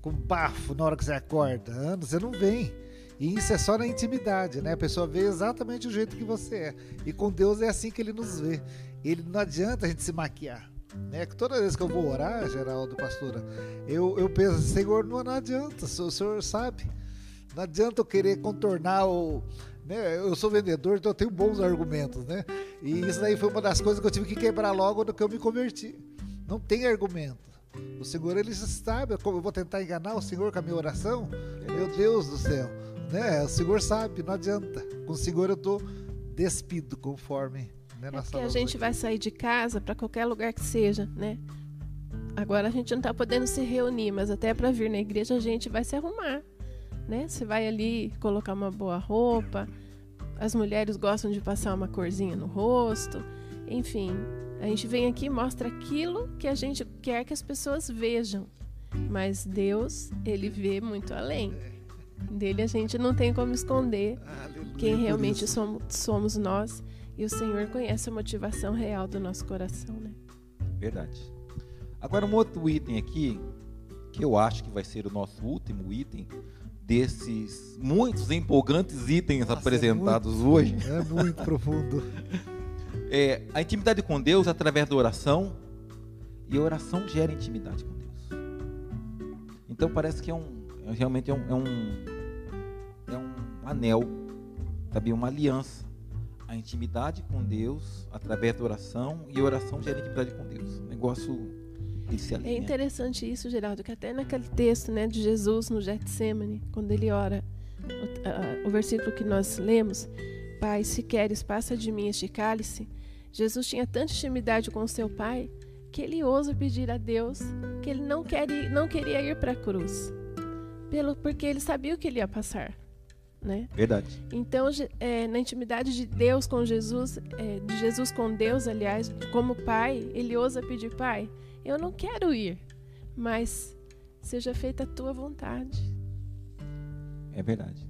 com bafo na hora que você acorda, você não vem. E isso é só na intimidade, né? A pessoa vê exatamente o jeito que você é. E com Deus é assim que ele nos vê. Ele não adianta a gente se maquiar. Né? Que toda vez que eu vou orar, Geraldo, pastora, eu, eu penso, Senhor, não, não adianta, o senhor sabe. Não adianta eu querer contornar o. Né? Eu sou vendedor, então eu tenho bons argumentos, né? E isso daí foi uma das coisas que eu tive que quebrar logo no que eu me converti. Não tem argumento. O Senhor, ele sabe como eu vou tentar enganar o Senhor com a minha oração. Meu Deus do céu. Né? O Senhor sabe, não adianta. Com o Senhor eu estou despido conforme né, é porque a gente vai sair de casa para qualquer lugar que seja, né? Agora a gente não está podendo se reunir, mas até para vir na igreja a gente vai se arrumar, né? Você vai ali colocar uma boa roupa. As mulheres gostam de passar uma corzinha no rosto. Enfim, a gente vem aqui e mostra aquilo que a gente quer que as pessoas vejam. Mas Deus, ele vê muito além. Dele a gente não tem como esconder Aleluia, quem realmente somos, somos nós. E o Senhor conhece a motivação real do nosso coração, né? Verdade. Agora um outro item aqui, que eu acho que vai ser o nosso último item desses muitos empolgantes itens Nossa, é apresentados é muito, hoje. [LAUGHS] É muito profundo. [LAUGHS] É, a intimidade com Deus através da oração e a oração gera intimidade com Deus. Então parece que é um, realmente é um, é um, é um anel, sabe, uma aliança a intimidade com Deus através da oração e a oração gera intimidade com Deus. O negócio É interessante isso, Geraldo, que até naquele texto né, de Jesus no Getsemane, quando ele ora, o, o versículo que nós lemos, Pai, se queres, passa de mim este cálice. Jesus tinha tanta intimidade com seu Pai que ele ousa pedir a Deus que ele não, quer ir, não queria ir para a cruz, pelo, porque ele sabia o que ele ia passar né? Verdade. Então, é, na intimidade de Deus com Jesus, é, de Jesus com Deus, aliás, como Pai, ele ousa pedir, Pai, eu não quero ir, mas seja feita a tua vontade. É verdade.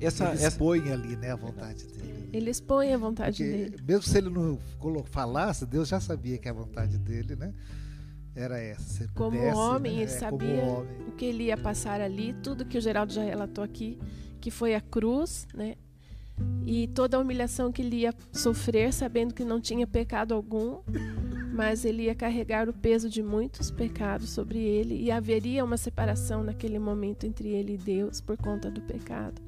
Essa, ele expõe essa... ali, né, a vontade dele. Ele expõe a vontade Porque, dele. Mesmo se ele não falasse, Deus já sabia que a vontade dele, né? Era essa. como homem, né? ele é, sabia homem. o que ele ia passar ali, tudo que o Geraldo já relatou aqui que foi a cruz, né? E toda a humilhação que ele ia sofrer, sabendo que não tinha pecado algum, mas ele ia carregar o peso de muitos pecados sobre ele e haveria uma separação naquele momento entre ele e Deus por conta do pecado.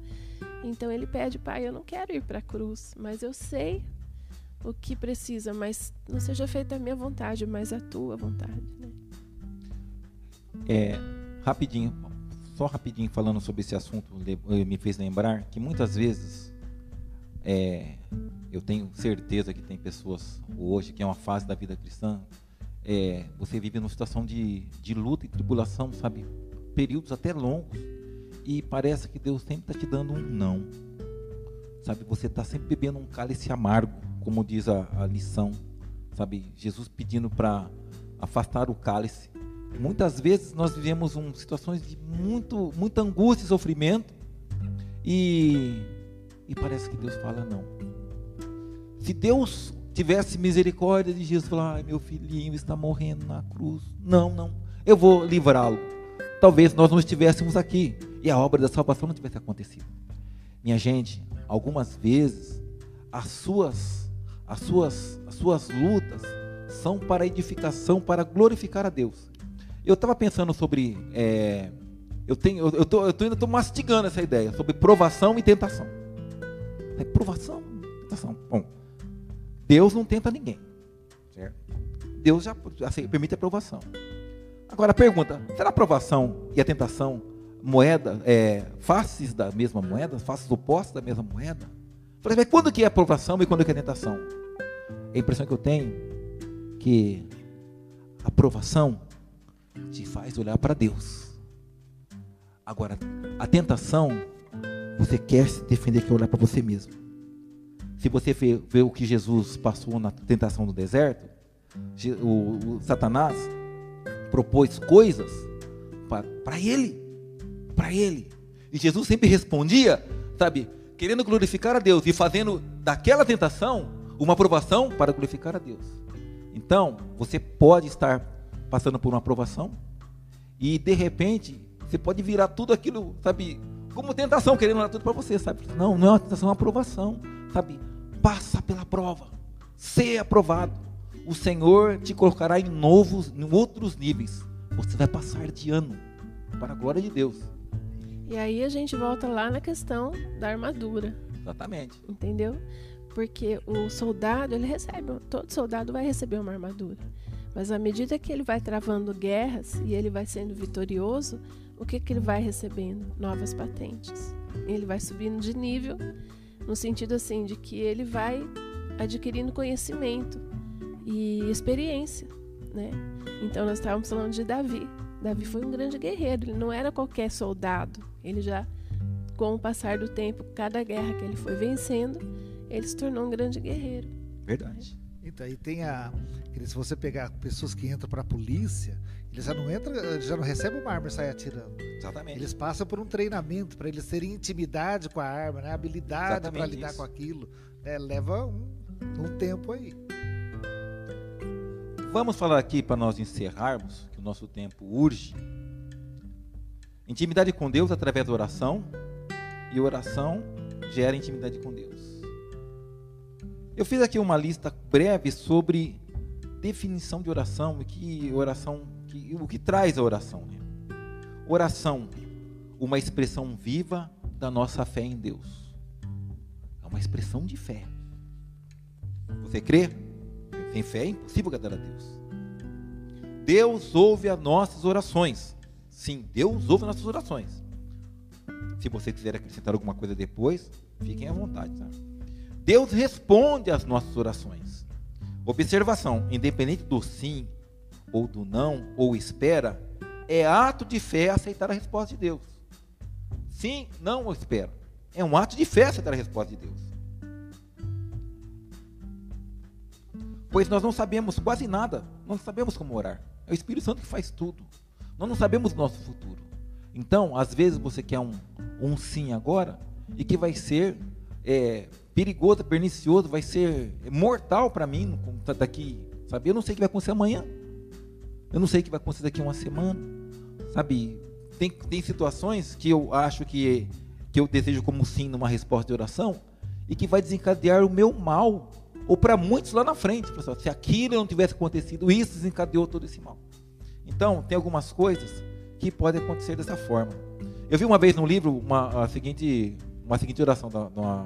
Então ele pede, Pai, eu não quero ir para a cruz, mas eu sei o que precisa, mas não seja feita a minha vontade, mas a tua vontade. É, rapidinho, só rapidinho falando sobre esse assunto, eh, me fez lembrar que muitas vezes é, eu tenho certeza que tem pessoas hoje, que é uma fase da vida cristã, é, você vive numa situação de, de luta e tribulação, sabe? Períodos até longos. E parece que Deus sempre está te dando um não. Sabe? Você está sempre bebendo um cálice amargo, como diz a, a lição. Sabe? Jesus pedindo para afastar o cálice Muitas vezes nós vivemos um, situações de muito, muita angústia e sofrimento e, e parece que Deus fala não. Se Deus tivesse misericórdia de Jesus, falar, ai, meu filhinho está morrendo na cruz. Não, não, eu vou livrá-lo. Talvez nós não estivéssemos aqui e a obra da salvação não tivesse acontecido. Minha gente, algumas vezes as suas, as suas, as suas lutas são para edificação, para glorificar a Deus. Eu estava pensando sobre, é, eu tenho, eu, tô, eu tô, ainda estou mastigando essa ideia sobre provação e tentação. É provação, tentação. Bom, Deus não tenta ninguém, certo? Deus já assim, permite a provação. Agora a pergunta: será a provação e a tentação moeda, é, faces da mesma moeda, faces opostas da mesma moeda? Falei, mas quando que é aprovação e quando que é tentação? A impressão que eu tenho que a aprovação te faz olhar para Deus. Agora, a tentação, você quer se defender, quer olhar para você mesmo. Se você vê, vê, o que Jesus passou na tentação do deserto, o, o Satanás propôs coisas para ele, para ele. E Jesus sempre respondia, sabe, querendo glorificar a Deus e fazendo daquela tentação uma aprovação para glorificar a Deus. Então, você pode estar passando por uma aprovação e de repente você pode virar tudo aquilo, sabe, como tentação, querendo dar tudo para você, sabe? Não, não é uma tentação, é uma aprovação, sabe? Passa pela prova, ser aprovado. O Senhor te colocará em novos, em outros níveis. Você vai passar de ano para a glória de Deus. E aí a gente volta lá na questão da armadura. Exatamente. Entendeu? Porque o soldado, ele recebe, todo soldado vai receber uma armadura. Mas à medida que ele vai travando guerras e ele vai sendo vitorioso, o que, que ele vai recebendo? Novas patentes. Ele vai subindo de nível, no sentido assim, de que ele vai adquirindo conhecimento e experiência, né? Então nós estávamos falando de Davi. Davi foi um grande guerreiro, ele não era qualquer soldado. Ele já, com o passar do tempo, cada guerra que ele foi vencendo, ele se tornou um grande guerreiro. Verdade. Então, e tem a. Se você pegar pessoas que entram para a polícia, eles já não entram, já não recebem uma arma e saem atirando. Exatamente. Eles passam por um treinamento para eles terem intimidade com a arma, né? habilidade para lidar isso. com aquilo. Né? Leva um, um tempo aí. Vamos falar aqui para nós encerrarmos, que o nosso tempo urge. Intimidade com Deus através da oração, e oração gera intimidade com Deus. Eu fiz aqui uma lista breve sobre definição de oração que oração, que, o que traz a oração. Né? Oração, uma expressão viva da nossa fé em Deus. É uma expressão de fé. Você crê? Sem fé é impossível agradar a Deus. Deus ouve as nossas orações. Sim, Deus ouve as nossas orações. Se você quiser acrescentar alguma coisa depois, fiquem à vontade. Tá? Deus responde às nossas orações. Observação: independente do sim, ou do não, ou espera, é ato de fé aceitar a resposta de Deus. Sim, não ou espera. É um ato de fé aceitar a resposta de Deus. Pois nós não sabemos quase nada, nós não sabemos como orar. É o Espírito Santo que faz tudo. Nós não sabemos o nosso futuro. Então, às vezes você quer um, um sim agora e que vai ser é, perigoso, pernicioso, vai ser mortal para mim tá daqui, sabe? Eu não sei o que vai acontecer amanhã. Eu não sei o que vai acontecer daqui a uma semana, sabe? Tem, tem situações que eu acho que, que eu desejo como sim numa resposta de oração e que vai desencadear o meu mal ou para muitos lá na frente, pessoal, se aquilo não tivesse acontecido, isso desencadeou todo esse mal. Então, tem algumas coisas que podem acontecer dessa forma. Eu vi uma vez no livro uma, a seguinte, uma seguinte oração da, da,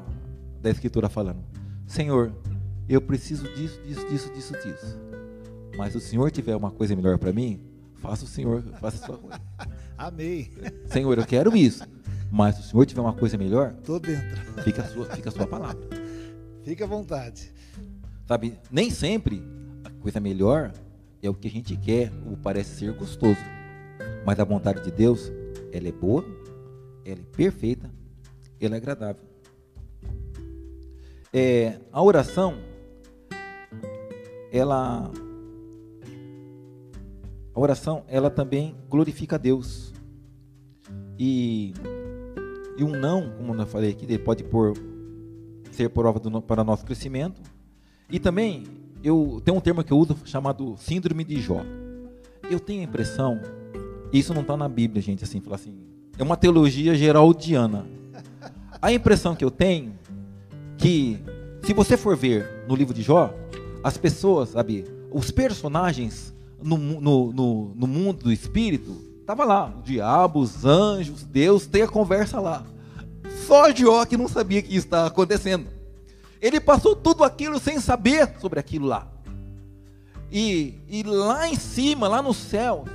da escritura falando: Senhor, eu preciso disso, disso, disso, disso, disso. Mas se o Senhor tiver uma coisa melhor para mim, faça o Senhor, faça a sua coisa. [LAUGHS] Amém. Senhor, eu quero isso. Mas se o Senhor tiver uma coisa melhor, tô dentro. Fica a sua, fica a sua palavra. Fique à vontade. Sabe, nem sempre a coisa melhor é o que a gente quer ou parece ser gostoso. Mas a vontade de Deus, ela é boa, ela é perfeita, ela é agradável. É, a oração, ela, a oração, ela também glorifica a Deus. E, e um não, como eu falei aqui, pode por, ser prova do, para nosso crescimento, E também, eu tenho um termo que eu uso chamado síndrome de Jó. Eu tenho a impressão, isso não está na Bíblia, gente, assim, falar assim, é uma teologia geraldiana. A impressão que eu tenho que se você for ver no livro de Jó, as pessoas, sabe, os personagens no, no, no, no mundo do espírito, tava lá, o diabo, os anjos, Deus, tem a conversa lá. Só Jó que não sabia que isso estava acontecendo. Ele passou tudo aquilo sem saber sobre aquilo lá. E, e lá em cima, lá no céu,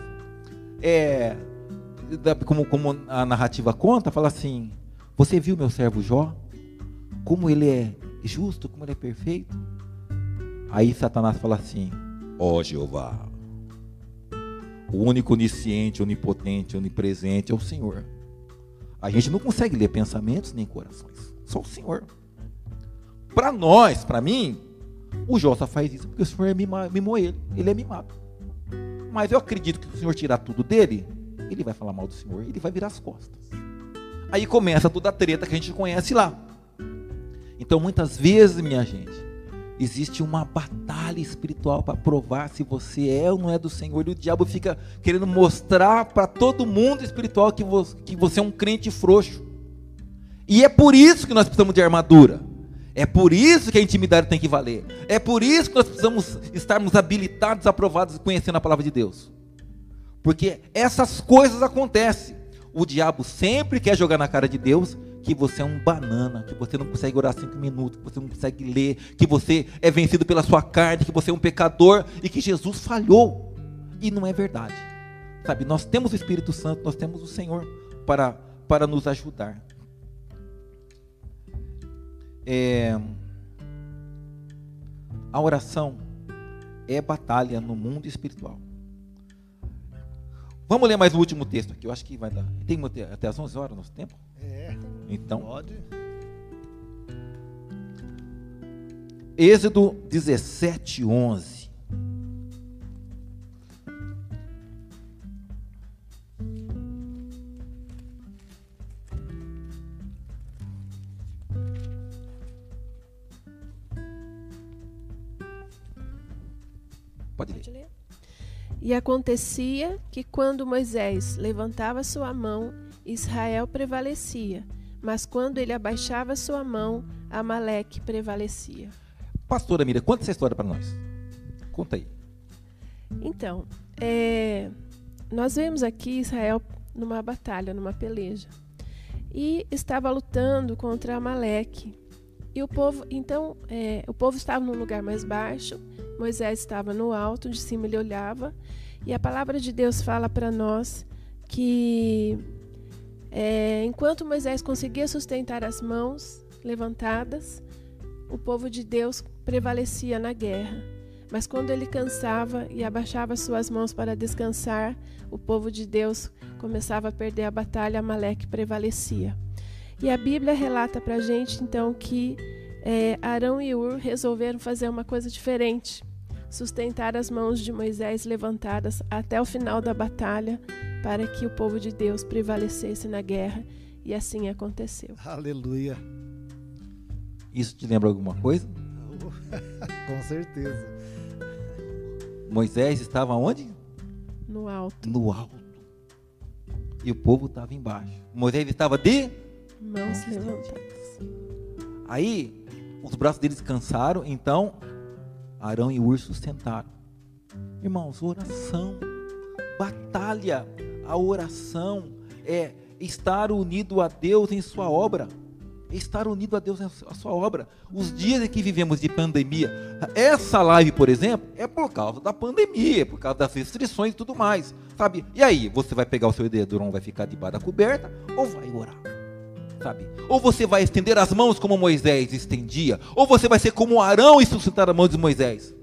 é, como, como a narrativa conta, fala assim: Você viu meu servo Jó? Como ele é justo, como ele é perfeito. Aí Satanás fala assim: Ó oh, Jeová, o único onisciente, onipotente, onipresente é o Senhor. A gente não consegue ler pensamentos nem corações, só o Senhor. Para nós, para mim, o Jó só faz isso porque o Senhor mimou ele, ele é mimado. Mas eu acredito que se o Senhor tirar tudo dele, ele vai falar mal do Senhor, ele vai virar as costas. Aí começa toda a treta que a gente conhece lá. Então, muitas vezes, minha gente, existe uma batalha espiritual para provar se você é ou não é do Senhor. E o diabo fica querendo mostrar para todo mundo espiritual que você, é um crente frouxo. E é por isso que nós precisamos de armadura. É por isso que a intimidade tem que valer. É por isso que nós precisamos estarmos habilitados, aprovados e conhecendo a palavra de Deus. Porque essas coisas acontecem. O diabo sempre quer jogar na cara de Deus que você é um banana, que você não consegue orar cinco minutos, que você não consegue ler, que você é vencido pela sua carne, que você é um pecador e que Jesus falhou. E não é verdade. Sabe, nós temos o Espírito Santo, nós temos o Senhor para, para nos ajudar. É, a oração é batalha no mundo espiritual. Vamos ler mais o último texto aqui, eu acho que vai dar. Tem até as 11 horas nosso tempo? É. Então. Pode. Êxodo 17, 11. Pode ler. E acontecia que quando Moisés levantava sua mão, Israel prevalecia, mas quando ele abaixava sua mão, Amaleque prevalecia. Pastora Mira, conta essa história para nós. Conta aí. Então, é, nós vemos aqui Israel numa batalha, numa peleja. E estava lutando contra Amaleque. E o povo, então, é, o povo estava num lugar mais baixo, Moisés estava no alto, de cima ele olhava, e a palavra de Deus fala para nós que é, enquanto Moisés conseguia sustentar as mãos levantadas, o povo de Deus prevalecia na guerra. Mas quando ele cansava e abaixava suas mãos para descansar, o povo de Deus começava a perder a batalha, Amaleque prevalecia. E a Bíblia relata para a gente então que é, Arão e Ur resolveram fazer uma coisa diferente, sustentar as mãos de Moisés levantadas até o final da batalha, para que o povo de Deus prevalecesse na guerra, e assim aconteceu. Aleluia. Isso te lembra alguma coisa? [LAUGHS] Com certeza. Moisés estava onde? No alto. No alto. E o povo estava embaixo. Moisés estava de mãos levantadas. Aí os braços deles cansaram, então Arão e Ur sustentaram. Irmãos, oração, batalha, a oração é estar unido a Deus em sua obra. Estar unido a Deus em sua obra. Os dias em que vivemos de pandemia, essa live, por exemplo, é por causa da pandemia, por causa das restrições e tudo mais. Sabe? E aí, você vai pegar o seu edredom, vai ficar debaixo da coberta ou vai orar? Sabe? Ou você vai estender as mãos como Moisés estendia, ou você vai ser como Arão e sustentar a mão de Moisés.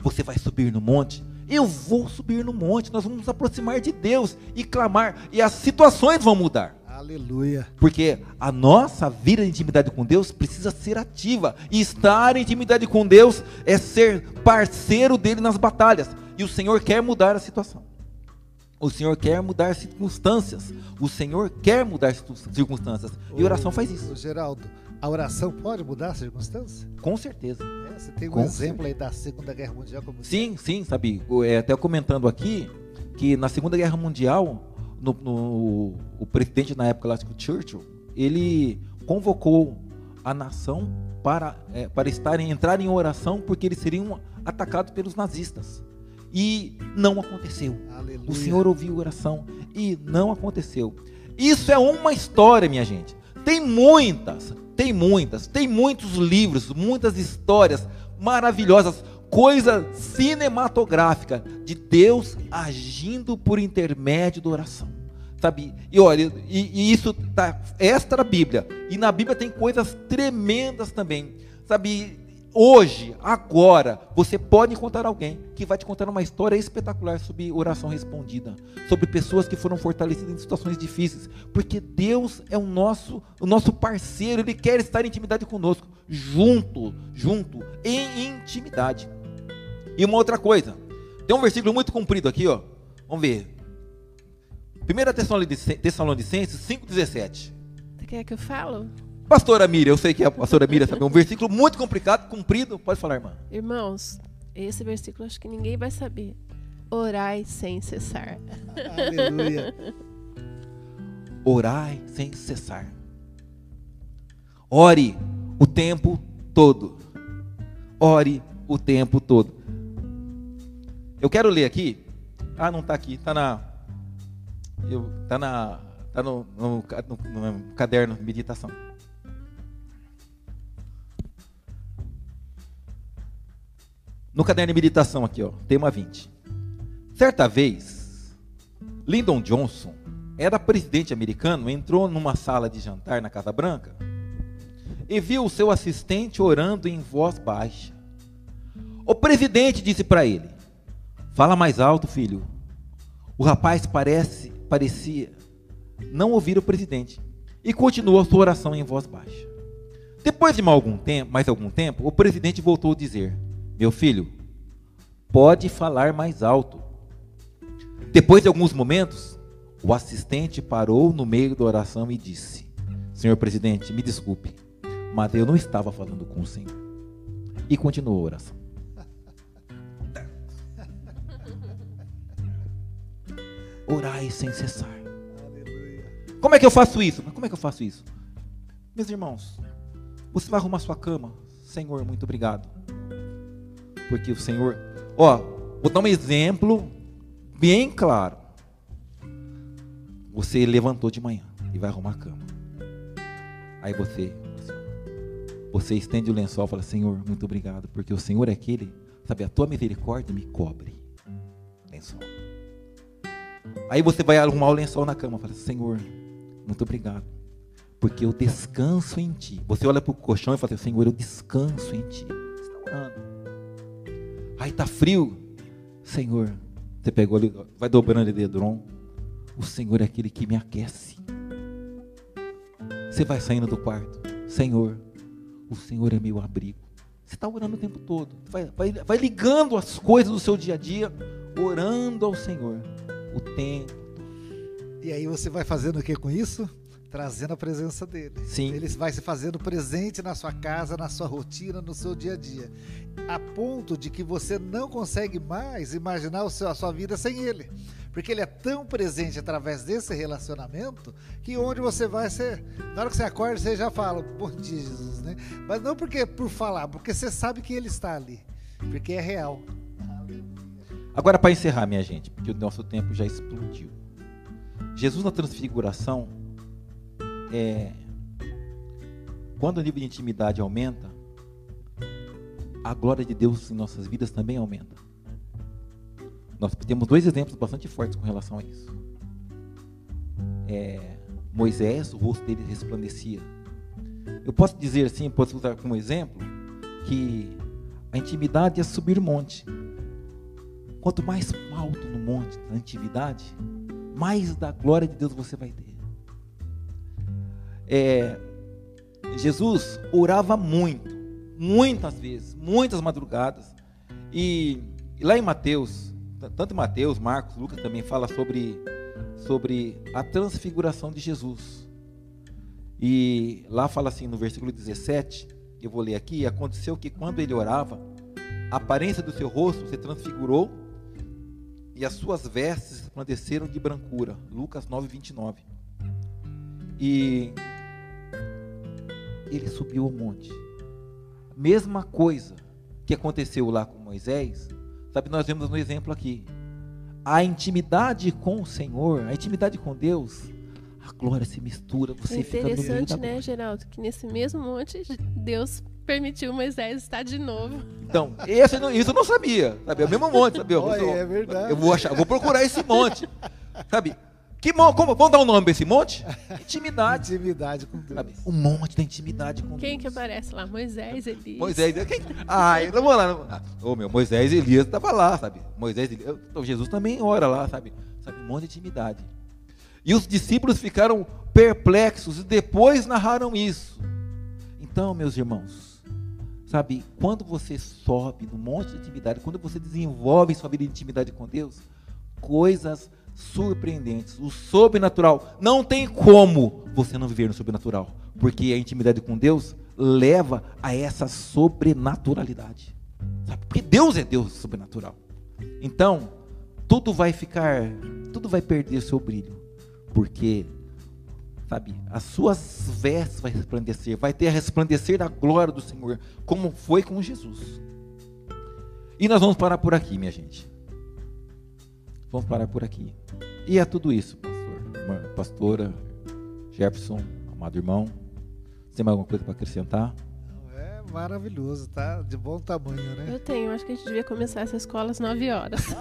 Você vai subir no monte eu vou subir no monte, nós vamos nos aproximar de Deus e clamar, e as situações vão mudar. Aleluia. Porque a nossa vida de intimidade com Deus precisa ser ativa. E estar em intimidade com Deus é ser parceiro dele nas batalhas. E o Senhor quer mudar a situação. O Senhor quer mudar circunstâncias. O Senhor quer mudar circunstâncias. E oração faz isso. Geraldo, A oração pode mudar a circunstância? Com certeza. É, você tem um Com exemplo aí da Segunda Guerra Mundial como Sim, sim, sabe? é, até comentando aqui que na Segunda Guerra Mundial, no, no- o presidente na época lá, Churchill, ele convocou a nação para, é, para estarem, entrar em oração porque eles seriam atacados pelos nazistas. E não aconteceu. Aleluia. O Senhor ouviu a oração e não aconteceu. Isso é uma história, minha gente. Tem muitas, tem muitas, tem muitos livros, muitas histórias maravilhosas, coisa cinematográfica de Deus agindo por intermédio da oração. Sabe? E olha, e, e isso tá extra Bíblia. E na Bíblia tem coisas tremendas também. Sabe? Hoje, agora, você pode encontrar alguém que vai te contar uma história espetacular sobre oração respondida, sobre pessoas que foram fortalecidas em situações difíceis, porque Deus é o nosso, o nosso parceiro, ele quer estar em intimidade conosco, junto, junto, em intimidade. E uma outra coisa, tem um versículo muito comprido aqui, ó. Vamos ver. 1 Tessalonicenses Tessalonicenses 5,17. Você quer que eu falo? Pastora Miriam, eu sei que é a pastora Miriam sabe, é um versículo muito complicado, comprido. Pode falar, irmã. Irmãos, esse versículo acho que ninguém vai saber. Orai sem cessar. [LAUGHS] Aleluia. Orai sem cessar. Ore o tempo todo. Ore o tempo todo. Eu quero ler aqui. Ah, não está aqui. Está na. Eu, tá na. Tá no, no, no- no caderno de meditação. No caderno de meditação aqui, ó, tema 20. Certa vez, Lyndon Johnson era presidente americano, entrou numa sala de jantar na Casa Branca e viu o seu assistente orando em voz baixa. O presidente disse para ele: Fala mais alto, filho. O rapaz parece, parecia não ouvir o presidente e continuou sua oração em voz baixa. Depois de mais algum tempo, mais algum tempo, o presidente voltou a dizer: Meu filho, pode falar mais alto. Depois de alguns momentos, o assistente parou no meio da oração e disse: Senhor presidente, me desculpe, mas eu não estava falando com o Senhor. E continuou a oração. [LAUGHS] Orai sem cessar. Aleluia. Como é que eu faço isso? Como é que eu faço isso? Meus irmãos, você vai arrumar sua cama. Senhor, muito obrigado. Porque o Senhor. Ó, vou dar um exemplo bem claro. Você levantou de manhã e vai arrumar a cama. Aí você. Você estende o lençol e fala: Senhor, muito obrigado. Porque o Senhor é aquele, sabe, a tua misericórdia me cobre. Lençol. Aí você vai arrumar o lençol na cama e fala: Senhor, muito obrigado. Porque eu descanso em ti. Você olha para o colchão e fala: Senhor, eu descanso em ti. Você está orando. Aí está frio. Senhor, você pegou ali, vai dobrando o dedron. O Senhor é aquele que me aquece. Você vai saindo do quarto. Senhor, o Senhor é meu abrigo. Você está orando o tempo todo. Vai, vai, vai ligando as coisas do seu dia a dia, orando ao Senhor. O tempo. E aí você vai fazendo o que com isso? Trazendo a presença dele. Sim. Ele vai se fazendo presente na sua casa, na sua rotina, no seu dia a dia. A ponto de que você não consegue mais imaginar o seu, a sua vida sem ele. Porque ele é tão presente através desse relacionamento que onde você vai, você, na hora que você acorda, você já fala, bom dia, Jesus, né? Mas não porque por falar, porque você sabe que ele está ali. Porque é real. Agora, para encerrar, minha gente, porque o nosso tempo já explodiu. Jesus na transfiguração, é, quando o nível de intimidade aumenta, a glória de Deus em nossas vidas também aumenta. Nós temos dois exemplos bastante fortes com relação a isso. É, Moisés, o rosto dele resplandecia. Eu posso dizer assim, posso usar como exemplo, que a intimidade é subir monte. Quanto mais alto no monte, na intimidade, mais da glória de Deus você vai ter. É, Jesus orava muito, muitas vezes, muitas madrugadas. E, e lá em Mateus, tanto em Mateus, Marcos, Lucas também fala sobre, sobre a transfiguração de Jesus. E lá fala assim no versículo 17, eu vou ler aqui, aconteceu que quando ele orava, a aparência do seu rosto se transfigurou e as suas vestes resplandeceram de brancura. Lucas 9, 29. E ele subiu ao monte. Mesma coisa que aconteceu lá com Moisés, sabe, nós vemos no exemplo aqui. A intimidade com o Senhor, a intimidade com Deus, a glória se mistura, você é fica no meio interessante, da né, Geraldo, que nesse mesmo monte Deus permitiu Moisés estar de novo. Então, esse, isso eu não sabia, sabe? É o mesmo monte, sabe? Eu, Olha, eu- é verdade. Eu vou achar, vou procurar esse monte, sabe? Que mon- como, vamos dar um nome para esse monte? [LAUGHS] Intimidade, Intimidade com Deus. sabe? O monte da intimidade com Quem que Deus. aparece lá? Moisés, Elias. Moisés, quem? Ah, então vamos lá. Ah, Ô meu, Moisés e Elias estavam lá, sabe? Moisés e Elias, então, Jesus também ora lá, sabe? Sabe, um monte de intimidade. E os discípulos ficaram perplexos e depois narraram isso. Então, meus irmãos, sabe, quando você sobe no monte de intimidade, quando você desenvolve sua vida de intimidade com Deus, coisas surpreendentes, o sobrenatural, não tem como você não viver no sobrenatural, porque a intimidade com Deus leva a essa sobrenaturalidade. Sabe? Porque Deus é Deus sobrenatural. Então, tudo vai ficar, tudo vai perder seu brilho, porque sabe, as suas vestes vai resplandecer, vai ter a resplandecer da glória do Senhor, como foi com Jesus. E nós vamos parar por aqui, minha gente. Vamos parar por aqui. E é tudo isso, pastor, irmã, pastora, Jefferson, amado irmão. Você tem mais alguma coisa para acrescentar? É maravilhoso, tá? De bom tamanho, né? Eu tenho, acho que a gente devia começar essa escola às 9 horas. [LAUGHS]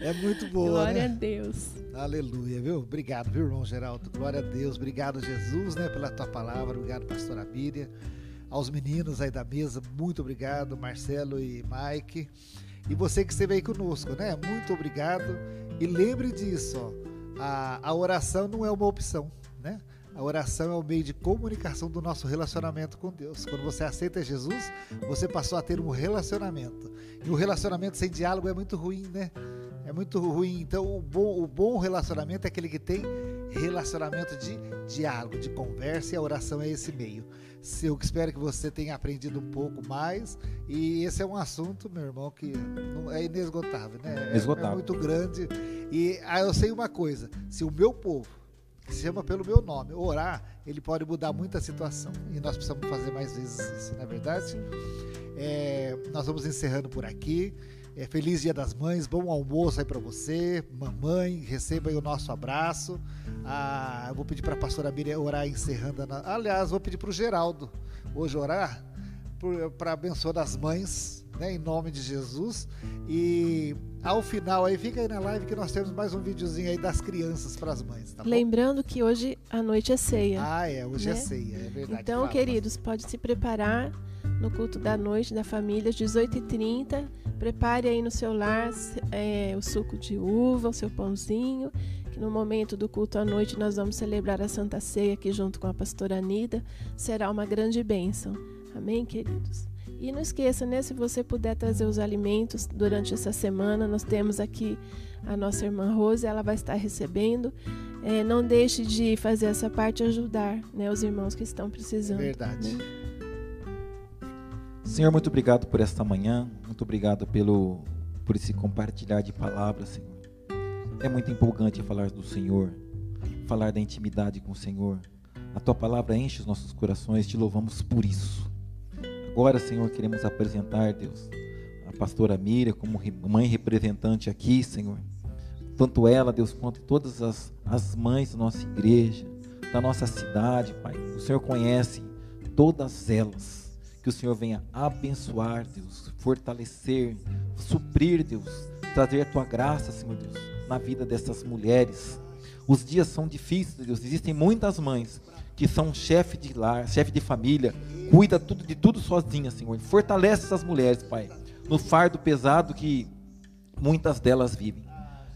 É muito boa, Glória a né? Deus. Aleluia, viu? Obrigado, viu, irmão Geraldo? Glória a Deus. Obrigado, Jesus, né, pela tua palavra. Obrigado, pastora Miriam. Aos meninos aí da mesa, muito obrigado, Marcelo e Mike. E você que esteve aí conosco, né? Muito obrigado. E lembre disso, ó. A, a oração não é uma opção, né? A oração é o meio de comunicação do nosso relacionamento com Deus. Quando você aceita Jesus, você passou a ter um relacionamento. E o relacionamento sem diálogo é muito ruim, né? É muito ruim. Então, o bom, o bom relacionamento é aquele que tem relacionamento de diálogo, de conversa, e a oração é esse meio. Eu espero que você tenha aprendido um pouco mais. E esse é um assunto, meu irmão, que é inesgotável, né? É- Inesgotável. É muito grande. E ah, eu sei uma coisa: se o meu povo, que se chama pelo meu nome, orar, ele pode mudar muita situação. E nós precisamos fazer mais vezes isso, não é verdade? É, nós vamos encerrando por aqui. É, feliz Dia das Mães, bom almoço aí para você, mamãe, receba aí o nosso abraço. Ah, eu vou pedir para a pastora Miriam orar encerrando. Aliás, vou pedir para o Geraldo hoje orar para abençoar as mães, né, em nome de Jesus. E ao final aí, fica aí na live que nós temos mais um videozinho aí das crianças para as mães, tá bom? Lembrando que hoje à noite é ceia. Ah, é, hoje é né? ceia, é verdade. Então, queridos, pode se preparar no culto da noite da família, às 18h30. Prepare aí no seu lar é, o suco de uva, o seu pãozinho. Que no momento do culto à noite nós vamos celebrar a Santa Ceia aqui junto com a pastora Anida. Será uma grande bênção. Amém, queridos? E não esqueça, né? Se você puder trazer os alimentos durante essa semana, nós temos aqui a nossa irmã Rose, ela vai estar recebendo. É, não deixe de fazer essa parte e ajudar né, os irmãos que estão precisando. verdade. né? Senhor, muito obrigado por esta manhã, muito obrigado pelo por esse compartilhar de palavras, Senhor. É muito empolgante falar do Senhor, falar da intimidade com o Senhor. A tua palavra enche os nossos corações, te louvamos por isso. Agora, Senhor, queremos apresentar, Deus, a pastora Miriam como mãe representante aqui, Senhor. Tanto ela, Deus, quanto todas as, as mães da nossa igreja, da nossa cidade, Pai. O Senhor conhece todas elas. Que o Senhor venha abençoar, Deus, fortalecer, suprir, Deus, trazer a tua graça, Senhor Deus, na vida dessas mulheres. Os dias são difíceis, Deus. Existem muitas mães que são chefe de lar, chefe de família, cuida tudo de tudo sozinha, Senhor. Fortalece essas mulheres, Pai, no fardo pesado que muitas delas vivem.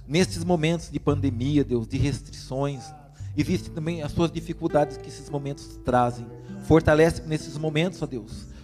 Nesses momentos de pandemia, Deus, de restrições, existem também as suas dificuldades que esses momentos trazem. Fortalece nesses momentos, ó Deus.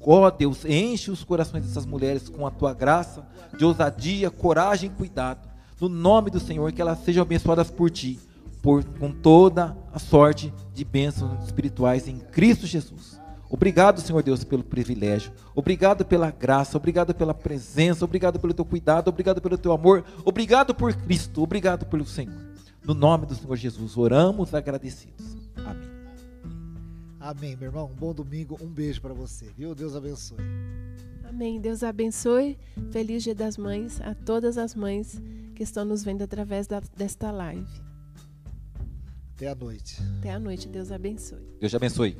Ó Deus, enche os corações dessas mulheres com a tua graça, de ousadia, coragem e cuidado. No nome do Senhor, que elas sejam abençoadas por ti. por, com toda a sorte de bênçãos espirituais em Cristo Jesus. Obrigado, Senhor Deus, pelo privilégio. Obrigado pela graça. Obrigado pela presença. Obrigado pelo teu cuidado. Obrigado pelo teu amor. Obrigado por Cristo. Obrigado pelo Senhor. No nome do Senhor Jesus, oramos agradecidos. Amém. Amém, meu irmão. Um bom domingo. Um beijo para você, viu? Deus abençoe. Amém. Deus abençoe. Feliz Dia das Mães a todas as mães que estão nos vendo através da, desta live. Até a noite. Até a noite. Deus abençoe. Deus te abençoe.